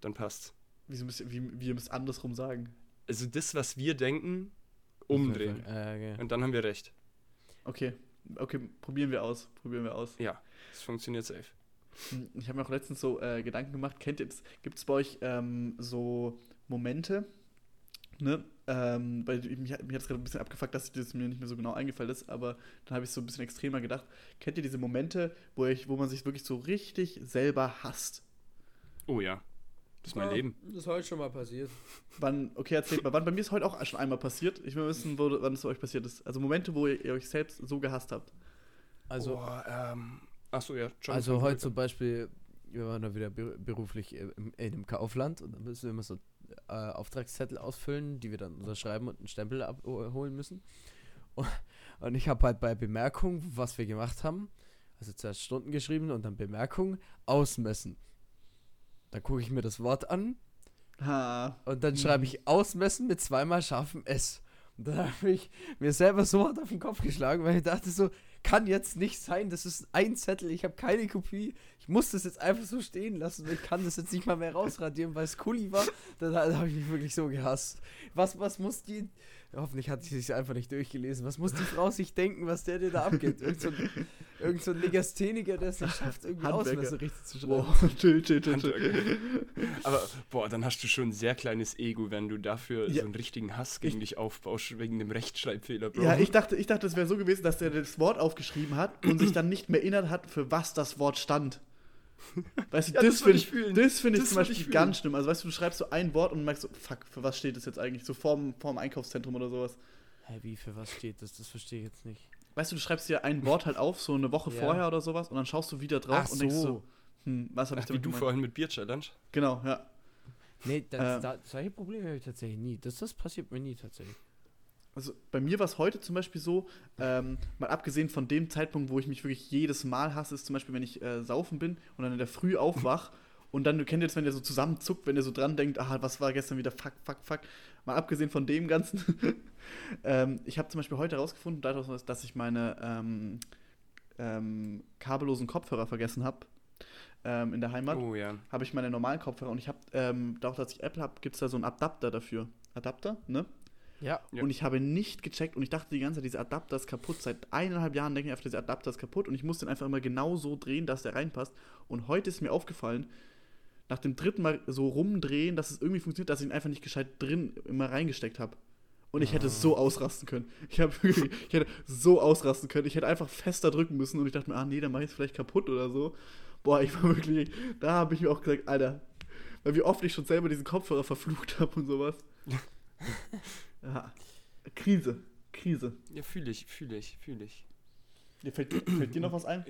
Dann passt's. Wieso müsst ihr, wie, ihr müsst andersrum sagen? Also das, was wir denken, umdrehen. Äh, okay. Und dann haben wir recht. Okay, okay, probieren wir aus. Probieren wir aus. Ja, das funktioniert safe. Hm, Ich habe mir auch letztens so äh, Gedanken gemacht, kennt ihr das? Gibt es bei euch ähm, so Momente, ne? Ähm, weil mich, mich hat es gerade ein bisschen abgefuckt, dass das mir nicht mehr so genau eingefallen ist, aber dann habe ich so ein bisschen extremer gedacht. Kennt ihr diese Momente, wo, ich, wo man sich wirklich so richtig selber hasst? Oh ja. Das ist mein Leben. Das ist heute schon mal passiert. Wann, okay, erzählt mal, wann bei mir ist heute auch schon einmal passiert. Ich will wissen, wo, wann es bei euch passiert ist. Also Momente, wo ihr, ihr euch selbst so gehasst habt. Also, oh, ähm, achso, ja. John also heute zum Beispiel, wir waren da wieder be- beruflich im, in einem Kaufland und dann müssen wir immer so äh, Auftragszettel ausfüllen, die wir dann unterschreiben und einen Stempel abholen müssen. Und, und ich habe halt bei Bemerkung, was wir gemacht haben, also zuerst Stunden geschrieben und dann Bemerkung, ausmessen. Dann gucke ich mir das Wort an Ha. und dann schreibe ich ausmessen mit zweimal scharfem S. Und dann habe ich mir selber so hart auf den Kopf geschlagen, weil ich dachte so, kann jetzt nicht sein, das ist ein Zettel, ich habe keine Kopie, muss das jetzt einfach so stehen lassen. Ich kann das jetzt nicht mal mehr rausradieren, weil es Kuli war. Dann, dann habe ich mich wirklich so gehasst. Was, was muss die. Hoffentlich hat sie sich einfach nicht durchgelesen. Was muss die Frau sich denken, was der dir da abgibt? Irgend so ein, irgend so ein Legastheniker, der es nicht schafft, irgendwie. Ausmesser richtig zu schreiben. Boah, [LAUGHS] chill, chill, chill, chill. Aber boah, dann hast du schon ein sehr kleines Ego, wenn du dafür Ja. so einen richtigen Hass gegen dich aufbaust wegen dem Rechtschreibfehler, Bro. Ja, ich dachte, ich dachte, es wäre so gewesen, dass der das Wort aufgeschrieben hat und sich dann nicht mehr erinnert hat, für was das Wort stand. [LAUGHS] Weißt du, Ja, das, das finde ich fühlen. das finde ich Das zum Beispiel ich ganz schlimm. Also, weißt du, du schreibst so ein Wort und merkst so, fuck, für was steht das jetzt eigentlich? So vorm, vorm Einkaufszentrum oder sowas. Hä, wie, für was steht das? Das verstehe ich jetzt nicht. Weißt du, du schreibst dir ein [LAUGHS] Wort halt auf, so eine Woche Ja. vorher oder sowas, und dann schaust du wieder drauf Ach und denkst so. so, hm, was habe ich Ach, wie damit du gemeint? vorhin mit Bier Challenge. Genau, ja. Nee, das, Äh. da, solche Probleme habe ich tatsächlich nie. Das, das passiert mir nie tatsächlich. Also bei mir war es heute zum Beispiel so, ähm, mal abgesehen von dem Zeitpunkt, wo ich mich wirklich jedes Mal hasse, ist zum Beispiel, wenn ich äh, saufen bin und dann in der Früh aufwach [LAUGHS] und dann, du kennt jetzt, wenn der so zusammenzuckt, wenn der so dran denkt, ah, was war gestern wieder, fuck, fuck, fuck. Mal abgesehen von dem Ganzen, [LAUGHS] ähm, ich habe zum Beispiel heute herausgefunden, dadurch, dass ich meine ähm, ähm, kabellosen Kopfhörer vergessen habe ähm, in der Heimat, Oh ja. habe ich meine normalen Kopfhörer und ich habe, ähm, dadurch, dass ich Apple habe, gibt es da so einen Adapter dafür. Adapter, ne? Ja. Und ich habe nicht gecheckt und ich dachte die ganze Zeit, dieser Adapter ist kaputt. Seit eineinhalb Jahren denke ich einfach, dieser Adapter ist kaputt und ich muss den einfach immer genau so drehen, dass der reinpasst. Und heute ist mir aufgefallen, nach dem dritten Mal so rumdrehen, dass es irgendwie funktioniert, dass ich ihn einfach nicht gescheit drin immer reingesteckt habe. Und ich hätte Ah. so ausrasten können. Ich, [LAUGHS] wirklich- ich hätte so ausrasten können. Ich hätte einfach fester drücken müssen und ich dachte mir, ah nee, dann mache ich es vielleicht kaputt oder so. Boah, ich war [LAUGHS] wirklich, da habe ich mir auch gesagt, Alter, weil wie oft ich schon selber diesen Kopfhörer verflucht habe und sowas. [LAUGHS] Ja, Krise, Krise. Ja, fühle ich, fühle ich, fühle ich. Dir fällt, fällt dir noch was ein?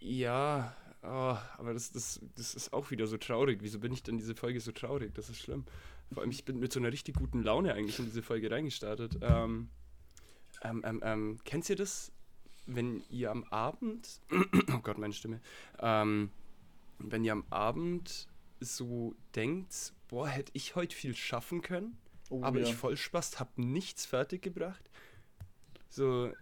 Ja, oh, aber das, das, das ist auch wieder so traurig. Wieso bin ich denn diese Folge so traurig? Das ist schlimm. Vor allem, ich bin mit so einer richtig guten Laune eigentlich in diese Folge reingestartet. Ähm, ähm, ähm, ähm, kennt ihr das, wenn ihr am Abend, [CLEARS THROAT] oh Gott, meine Stimme, ähm, wenn ihr am Abend so denkt, boah, hätte ich heute viel schaffen können, Oh, aber ja. ich voll Spaß, hab nichts fertig gebracht. So,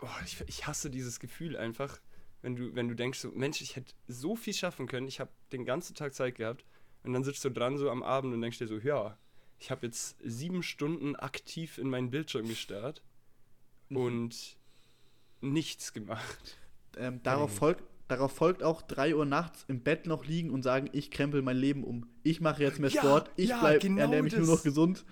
oh, ich, ich hasse dieses Gefühl einfach, wenn du, wenn du denkst, so, Mensch, ich hätte so viel schaffen können, ich habe den ganzen Tag Zeit gehabt und dann sitzt du dran so am Abend und denkst dir so, ja, ich habe jetzt sieben Stunden aktiv in meinen Bildschirm gestarrt Mhm. und nichts gemacht. ähm, darauf, Ey. folgt, darauf folgt auch 3 Uhr nachts im Bett noch liegen und sagen, ich krempel mein Leben um. Ich mache jetzt mehr Ja, Sport, ich ja, bleib, genau ernähre mich nur das. noch gesund.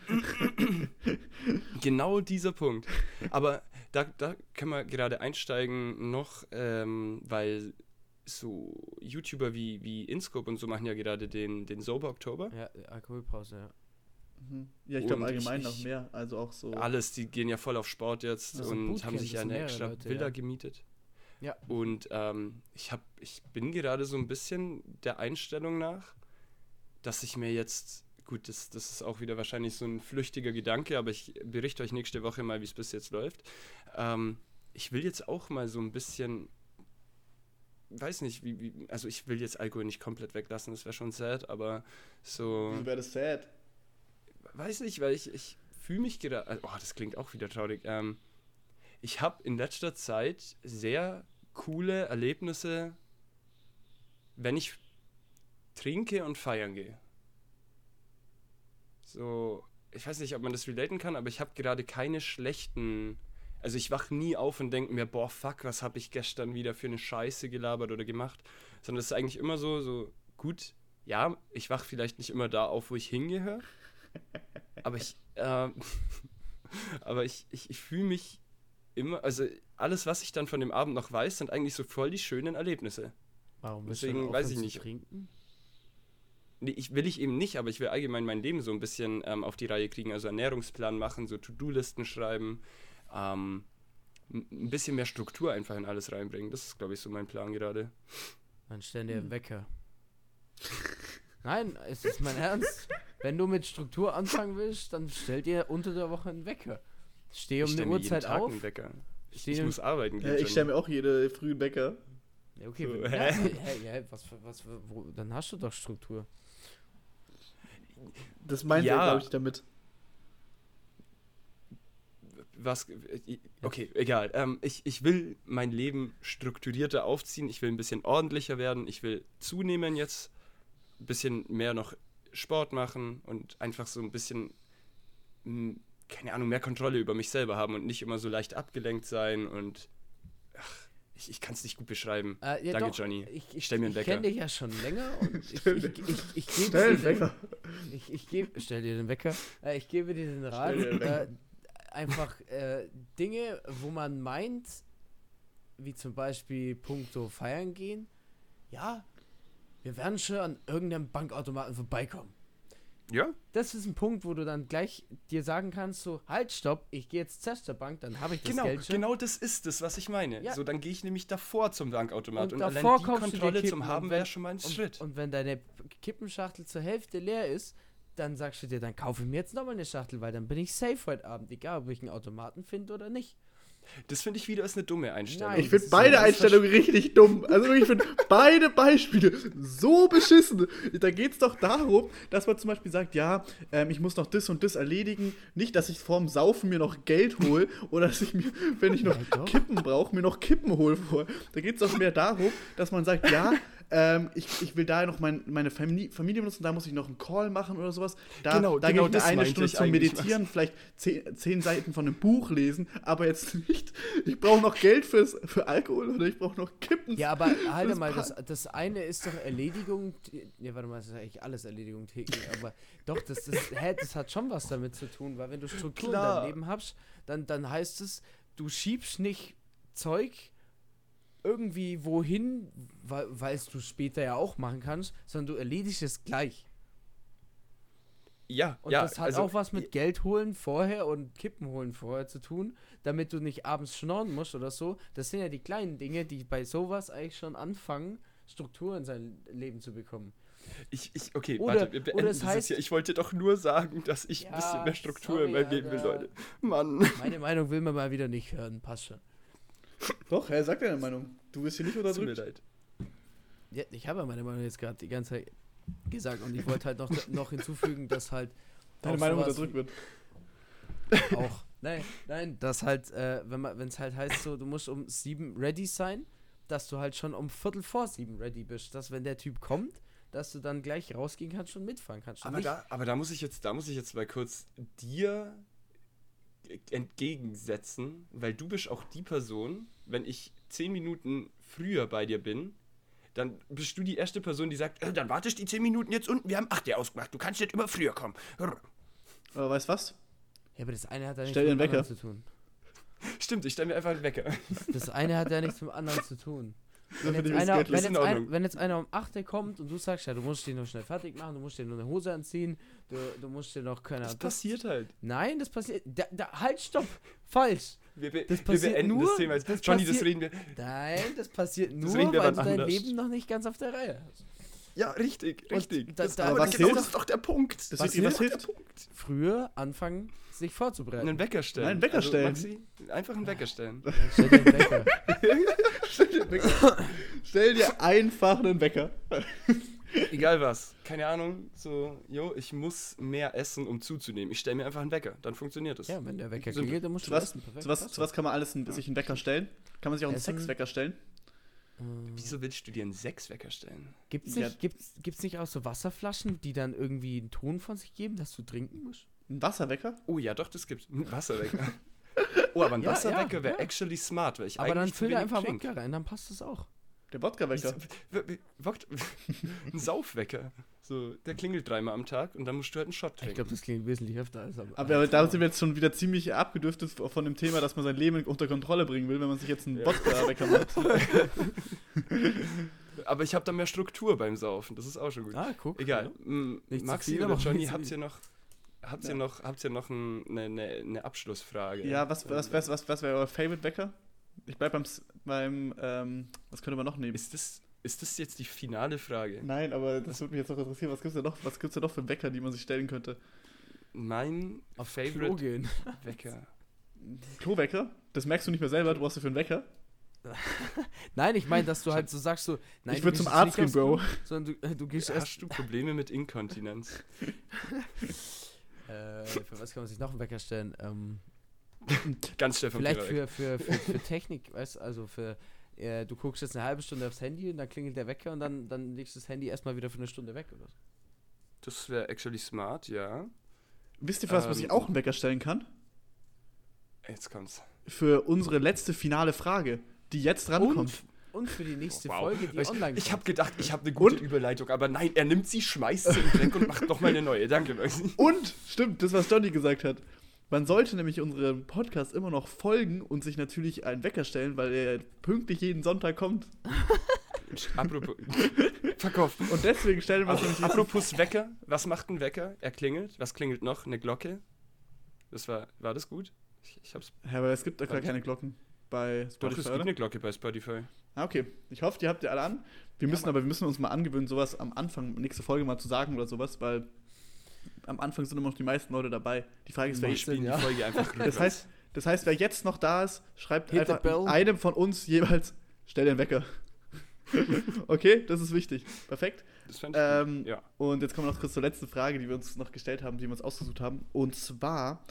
Genau [LAUGHS] dieser Punkt. Aber da, da können wir gerade einsteigen noch, ähm, weil so YouTuber wie, wie Inscope und so machen ja gerade den, den Sober Oktober. Ja, Alkoholpause, ja. Mhm. Ja, ich glaube allgemein ich- noch mehr. Also auch so. Alles, die gehen ja voll auf Sport jetzt Also und haben sich ja eine extra Leute, Villa ja. gemietet. Ja. Und ähm, ich, hab, ich bin gerade so ein bisschen der Einstellung nach, dass ich mir jetzt, gut, das, das ist auch wieder wahrscheinlich so ein flüchtiger Gedanke, aber ich berichte euch nächste Woche mal, wie es bis jetzt läuft. Ähm, ich will jetzt auch mal so ein bisschen, weiß nicht, wie, wie, also ich will jetzt Alkohol nicht komplett weglassen, das wäre schon sad, aber so Wieso wäre das sad? weiß nicht, weil ich, ich fühle mich gerade. Oh, das klingt auch wieder traurig. Ähm, ich habe in letzter Zeit sehr coole Erlebnisse, wenn ich trinke und feiern gehe. So, ich weiß nicht, ob man das relaten kann, aber ich habe gerade keine schlechten. Also ich wach nie auf und denke mir, boah, fuck, was habe ich gestern wieder für eine Scheiße gelabert oder gemacht. Sondern es ist eigentlich immer so, so, gut, ja, ich wach vielleicht nicht immer da auf, wo ich hingehöre. Aber ich, ähm, [LAUGHS] aber ich, ich, ich fühle mich immer, also alles, was ich dann von dem Abend noch weiß, sind eigentlich so voll die schönen Erlebnisse. Warum Deswegen weiß ich nicht. Trinken? Nee, ich will ich eben nicht, aber ich will allgemein mein Leben so ein bisschen ähm, auf die Reihe kriegen, also Ernährungsplan machen, so To-Do-Listen schreiben, ähm, ein bisschen mehr Struktur einfach in alles reinbringen. Das ist, glaube ich, so mein Plan gerade. Dann stell dir Hm. einen Wecker. Nein, es ist mein Ernst. Wenn du mit Struktur anfangen willst, dann stell dir unter der Woche einen Wecker. Steh um ich eine mir jeden Uhrzeit Tag auf. einen. Ich, ich muss arbeiten gehen. Ja, ich Johnny. stelle mir auch jede frühen Bäcker. Ja, okay, So, [LAUGHS] ja, ja, was, was, wo, dann hast du doch Struktur. Das meint Ja. er, glaube ich, damit. was. Okay, egal. Ähm, ich, ich will mein Leben strukturierter aufziehen. Ich will ein bisschen ordentlicher werden. Ich will zunehmen jetzt. Ein bisschen mehr noch Sport machen und einfach so ein bisschen, keine Ahnung, mehr Kontrolle über mich selber haben und nicht immer so leicht abgelenkt sein und. Ach, ich, ich kann es nicht gut beschreiben. Äh, ja, Danke, doch, Johnny. Ich, ich, Stell mir einen ich Wecker. kenne dich ja schon länger [LAUGHS] und ich, ich, dir- ich, ich, gebe Stell dir den Wecker. Ich, ich gebe, stell dir den Wecker. Äh, ich gebe dir den Rat. Äh, einfach äh, Dinge, wo man meint, wie zum Beispiel puncto feiern gehen. Ja, wir werden schon an irgendeinem Bankautomaten vorbeikommen. Ja? Das ist ein Punkt, wo du dann gleich dir sagen kannst, so, halt, stopp, ich gehe jetzt zur Bank, dann habe ich das Genau, Geld schon. genau das ist es, was ich meine. Ja. So, dann gehe ich nämlich davor zum Bankautomat und, Und allein die Kontrolle zum Haben wäre schon mal ein Und, Schritt. und wenn deine Kippenschachtel zur Hälfte leer ist, dann sagst du dir, dann kaufe ich mir jetzt nochmal eine Schachtel, weil dann bin ich safe heute Abend, egal ob ich einen Automaten finde oder nicht. Das finde ich wieder ist eine dumme Einstellung. Nein. Ich finde beide Einstellungen richtig dumm. Also wirklich, ich finde [LAUGHS] beide Beispiele so beschissen. Da geht es doch darum, dass man zum Beispiel sagt, ja, ähm, ich muss noch das und das erledigen. Nicht, dass ich vorm Saufen mir noch Geld hole oder dass ich mir, wenn ich noch. Kippen brauche, mir noch Kippen hole vor. Da geht es doch mehr darum, dass man sagt, ja, ähm, ich, ich will da noch mein, meine Famili Familie benutzen, da muss ich noch einen Call machen oder sowas. Da, Genau, da genau gehe ich eine Stunde zum. Meditieren, vielleicht zehn, zehn Seiten von einem Buch lesen, aber jetzt nicht, ich brauche noch Geld fürs, für Alkohol oder ich brauche noch Kippen. Ja, aber halte Das mal, das, das eine ist doch Erledigung. Ja, warte mal, das ist eigentlich alles Erledigung täglich, aber doch, das, das, hä, das hat schon was damit zu tun, weil wenn du Struktur in Klar. deinem Leben hast, dann, dann heißt es, du schiebst nicht Zeug irgendwie wohin, weil es du später ja auch machen kannst, sondern du erledigst es gleich. ja, Und ja, das hat also, auch was mit Geld holen vorher und Kippen holen vorher zu tun, damit du nicht abends schnorren musst oder so. Das sind ja die kleinen Dinge, die bei sowas eigentlich schon anfangen, Struktur in sein Leben zu bekommen. Ich, ich, okay, Oder- warte, wir beenden das heißt- jetzt hier. Ich wollte doch nur sagen, dass ich ein Ja, bisschen mehr Struktur sorry, in meinem Leben will. Leute. Mann. Meine Meinung will man mal wieder nicht hören, passt schon. Doch, er sagt deine Meinung. Du wirst hier nicht Tut mir unterdrückt. leid. Ja, ich habe ja meine Meinung jetzt gerade die ganze Zeit gesagt und ich wollte halt noch, noch hinzufügen, dass halt Deine Meinung unterdrückt wird. auch. Nein, nein, dass halt, äh, wenn man, wenn es halt heißt, so, du musst um sieben ready sein, dass du halt schon um Viertel vor sieben ready bist. Dass wenn der Typ kommt, dass du dann gleich rausgehen kannst und mitfahren kannst. Aber da, aber da muss ich jetzt, da muss ich jetzt mal kurz dir entgegensetzen, weil du bist auch die Person, wenn ich zehn Minuten früher bei dir bin, dann bist du die erste Person, die sagt, äh, dann wartest die zehn Minuten jetzt unten, wir haben acht Uhr ausgemacht, du kannst nicht immer früher kommen. Aber weißt du was? ja, aber das eine hat ja nichts dir mit dem anderen zu tun. Stimmt, ich stelle mir einfach einen Wecker. Das eine hat ja nichts mit dem anderen zu tun. Das Wenn jetzt, einer, wenn, jetzt ein, wenn jetzt einer um 8 Uhr kommt und du sagst, ja, du musst den noch schnell fertig machen, du musst dir nur eine Hose anziehen, du, du musst dir noch keine Das passiert halt. Nein, das passiert. Da, da, halt, stopp! Falsch! Wir, be Das wir beenden nur- das Thema jetzt. das Johnny, das reden wir. Nein, das passiert nur, wir weil du dein anders. Leben noch nicht ganz auf der Reihe hast. Ja, richtig, richtig. da- das, da- aber was genau hilft? das ist doch der Punkt. Das Was was ist doch hilft? der Punkt. Früher anfangen, sich vorzubereiten. Einen Wecker stellen. Nein, einen Wecker stellen. Maxi, einfach einen Wecker stellen. Stell dir einen Wecker. [LAUGHS] Stell dir, einen Wecker. Stell dir einfach einen Wecker. [LAUGHS] Egal was. Keine Ahnung. So, jo, ich muss mehr essen, um zuzunehmen. Ich stelle mir einfach einen Wecker. Dann funktioniert das. Ja, wenn der Wecker So- klingelt, dann musst du was, essen. Perfekt, zu was, zu was kann man alles einen, sich einen Wecker stellen? Kann man sich auch einen. Sexwecker stellen? Ähm, Wieso willst du dir einen Sechswecker stellen? Gibt's Ja. nicht, gibt's, gibt's nicht auch so Wasserflaschen, die dann irgendwie einen Ton von sich geben, dass du trinken musst? Ein Wasserwecker? Oh ja, doch, das gibt's. Ein Wasserwecker. [LAUGHS] Oh, aber ein Ja, Wasserwecker ja, wäre ja. actually smart, weil ich Aber dann füll da einfach. Wodka rein, dann passt das auch. Der Wodka-Wecker. [LAUGHS] Ein Saufwecker. So, der klingelt dreimal am Tag und dann musst du halt einen Shot Ich trinken. glaube, das klingt wesentlich öfter als am Aber da sind wir jetzt schon wieder ziemlich abgedürftet von dem Thema, dass man sein Leben unter Kontrolle bringen will, wenn man sich jetzt einen Ja. Wodka-Wecker macht. [LAUGHS] aber ich habe da mehr Struktur beim Saufen. Das ist auch schon gut. Ah, guck. Egal. Ja. Maxi viel, oder aber Johnny, habt ihr noch, habt ihr Ja. noch, habt ihr noch ein, eine, eine, eine Abschlussfrage? Ja, was, was, was, was, was wäre euer Favorite-Wecker? Ich bleib beim, S- beim ähm, was könnte man noch nehmen? Ist das, ist das jetzt die finale Frage? Nein, aber das würde mich jetzt noch interessieren. Was gibt's denn noch, was gibt's denn noch für Wecker, die man sich stellen könnte? Mein Auf Klo Favorite gehen. [LAUGHS] Wecker. Klowecker? Das merkst du nicht mehr selber, du brauchst dafür einen Wecker. [LAUGHS] Nein, ich meine, dass du halt so sagst, so, nein, ich würde zum Arzt gehen, Bro. Klo, Sondern du, äh, du gehst erst. Hast du Probleme mit Inkontinenz? [LAUGHS] Äh, für was kann man sich noch einen Wecker stellen? Ähm, [LAUGHS] Ganz Stefan Vielleicht für, für, für, für Technik, weißt du, also für, äh, du guckst jetzt eine halbe Stunde aufs Handy und dann klingelt der Wecker und dann, dann legst du das Handy erstmal wieder für eine Stunde weg oder so. Das wäre actually smart, ja. Wisst ihr was, was ich Ähm, auch einen Wecker stellen kann? Jetzt kommt's. Für unsere letzte finale Frage, die jetzt rankommt. Und, und für die nächste Wow. Folge, die ich online ich habe kommt. gedacht, ich habe eine gute Und? Überleitung, aber nein, er nimmt sie, schmeißt sie weg und macht nochmal eine neue. Danke, Maxi. Und, stimmt, das, was Johnny gesagt hat. Man sollte nämlich unserem Podcast immer noch folgen und sich natürlich einen Wecker stellen, weil er pünktlich jeden Sonntag kommt. [LAUGHS] Apropos. [LAUGHS] Verkauft. Und deswegen stellen wir uns nämlich apropos Wecker, was macht ein Wecker? Er klingelt. Was klingelt noch? Eine Glocke. Das war, war das gut? Ich, ich hab's. Ja, aber es gibt doch gar keine Glocken bei Doch, Spotify, es gibt oder? eine Glocke bei Spotify. Ah, okay. Ich hoffe, die habt ihr alle an. Wir müssen aber, wir müssen uns mal angewöhnen, sowas am Anfang, nächste Folge mal zu sagen oder sowas, weil am Anfang sind immer noch die meisten Leute dabei. Die Frage ist, wer jetzt, spielen ja. die Folge einfach [LAUGHS] das heißt, das heißt, wer jetzt noch da ist, schreibt Hit einfach einem von uns jeweils, stell den Wecker. [LAUGHS] okay, das ist wichtig. Perfekt. das fand ich gut. Ähm, Ja. Und jetzt kommen wir noch kurz zur letzten Frage, die wir uns noch gestellt haben, die wir uns ausgesucht haben. Und zwar,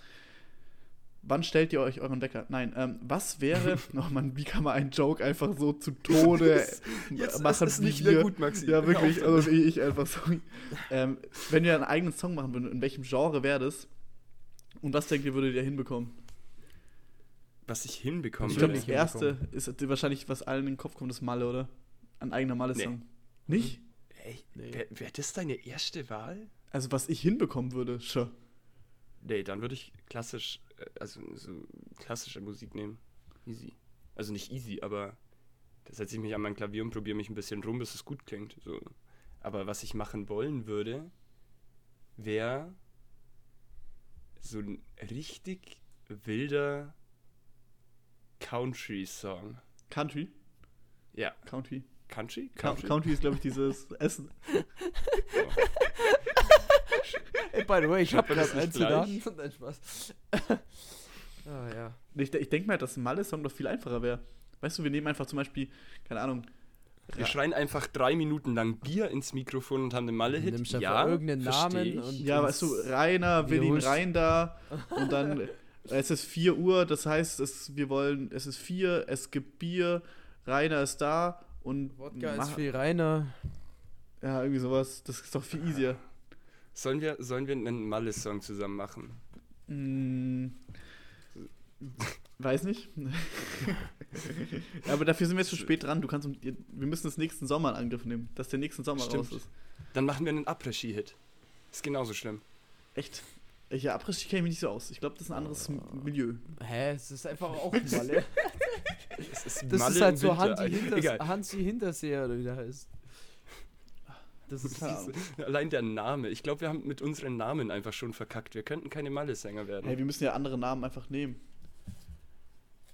wann stellt ihr euch euren Wecker? Nein, ähm, was wäre, [LAUGHS] oh Mann, wie kann man einen Joke einfach so zu Tode Jetzt machen ist es nicht mehr gut, Maxi. Ja, wirklich, also wie ich einfach, sorry. Ähm, wenn wir einen eigenen Song machen würden, in welchem Genre wäre das? Und was denkt ihr, würdet ihr hinbekommen? Was ich hinbekommen Ich Ich glaube, das erste ist wahrscheinlich, was allen in den Kopf kommt, ist Malle, oder? Ein eigener Malle-Song. Nicht? Ey, Nee. wäre wär das deine erste Wahl? Also, was ich hinbekommen würde, schon. Nee, dann würde ich klassisch, äh, also so klassische Musik nehmen. Easy. Also nicht easy, aber da setze ich mich an mein Klavier und probiere mich ein bisschen rum, bis es gut klingt. So. Aber was ich machen wollen würde, wäre so ein richtig wilder Country-Song. Country? Ja, Country. Country? Country, Country ist, glaube ich, dieses [LAUGHS] Essen. Ey, by the way, ich hab Schreibt man das. Nein, Spaß. [LAUGHS] ah, ja. Ich, ich denke mal, dass ein Malle-Song doch viel einfacher wäre. Weißt du, wir nehmen einfach zum Beispiel, keine Ahnung, Wir schreien einfach drei Minuten lang Bier ins Mikrofon und haben den Malle-Hit. Nimmst einfach Ja, irgendeinen Namen und- ja, weißt du, Rainer will ihn wiederholst- rein da und dann [LAUGHS] es ist 4 Uhr, das heißt, es, wir wollen, es ist 4, es gibt Bier, Rainer ist da und Wodka ist mach- viel reiner. ja, irgendwie sowas, das ist doch viel easier. Sollen wir, sollen wir einen Malle-Song zusammen machen? Hm, weiß nicht. [LAUGHS] Aber dafür sind wir jetzt zu spät dran. Du kannst, um- wir müssen das nächsten Sommer in Angriff nehmen, dass der nächsten Sommer Stimmt. raus ist. Dann machen wir einen Après-Ski-Hit. Ist genauso schlimm. Echt? Ja, Abriss kenne ich mich nicht so aus. Ich glaube, das ist ein anderes M- Milieu. Hä, es ist einfach auch [LAUGHS] Malle. Es ist Das Malle ist halt im so Winter, Hansi. Hinters. Hansi Hinterseher oder wie der heißt. Das [LAUGHS] ist Ahnung. Allein der Name. Ich glaube, wir haben mit unseren Namen einfach schon verkackt. Wir könnten keine Malle-Sänger werden. Hey, wir müssen ja andere Namen einfach nehmen.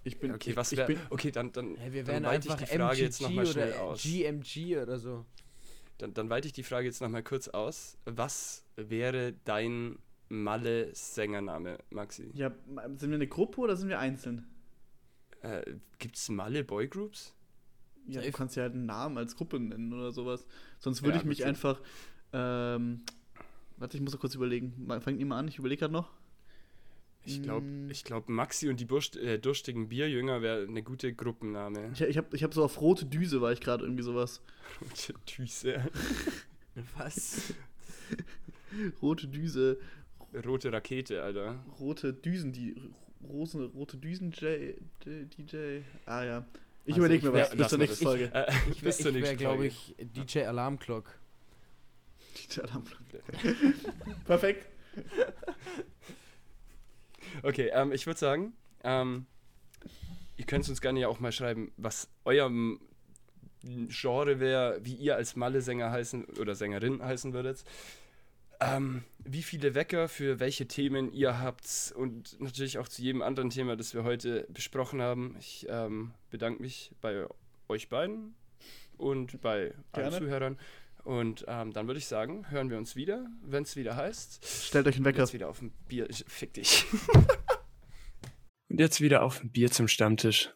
Ich bin. okay, was bin, Okay, dann, dann, Hä, wir dann weite ich die Frage MGG jetzt nochmal schnell oder aus. GMG oder so. Dann, dann weite ich die Frage jetzt nochmal kurz aus. Was wäre dein Malle-Sängername, Maxi? ja, sind wir eine Gruppe oder sind wir einzeln? Äh, Gibt es Malle-Boygroups? Ja, du Safe. kannst ja halt einen Namen als Gruppe nennen oder sowas. Sonst würde Ja, ich mich einfach. Ähm, warte, ich muss noch kurz überlegen. Fangt ihr mal an, ich überlege gerade noch. Ich glaube, Mm. ich glaub, Maxi und die Burst, äh, durstigen Bierjünger wäre eine gute Gruppenname. Ich, ich habe ich hab so auf rote Düse war ich gerade irgendwie sowas. Rote Düse. [LAUGHS] Was? Rote Düse, Rote Rakete, Alter. rote Düsen, die Rose, rote Düsen J, J, DJ. Ah ja. Ich Also überlege ich mir was bis zur nächsten. Folge. Äh, [LAUGHS] Ich wäre, bis zur nächsten glaube ich, DJ Alarmclock. [LAUGHS] DJ Alarmglocke. [LAUGHS] Perfekt. Okay, ähm, ich würde sagen, ähm, ihr könnt uns gerne ja auch mal schreiben, was euer Genre wäre, wie ihr als Malle-Sänger heißen oder Sängerin heißen würdet. Ähm, wie viele Wecker für welche Themen ihr habt und natürlich auch zu jedem anderen Thema, das wir heute besprochen haben. Ich ähm, bedanke mich bei euch beiden und bei allen Gerne. Zuhörern. Und ähm, dann würde ich sagen, hören wir uns wieder, wenn es wieder heißt. Stellt euch einen Wecker. Jetzt wieder auf ein Bier. Fick dich. [LAUGHS] Und jetzt wieder auf ein Bier zum Stammtisch.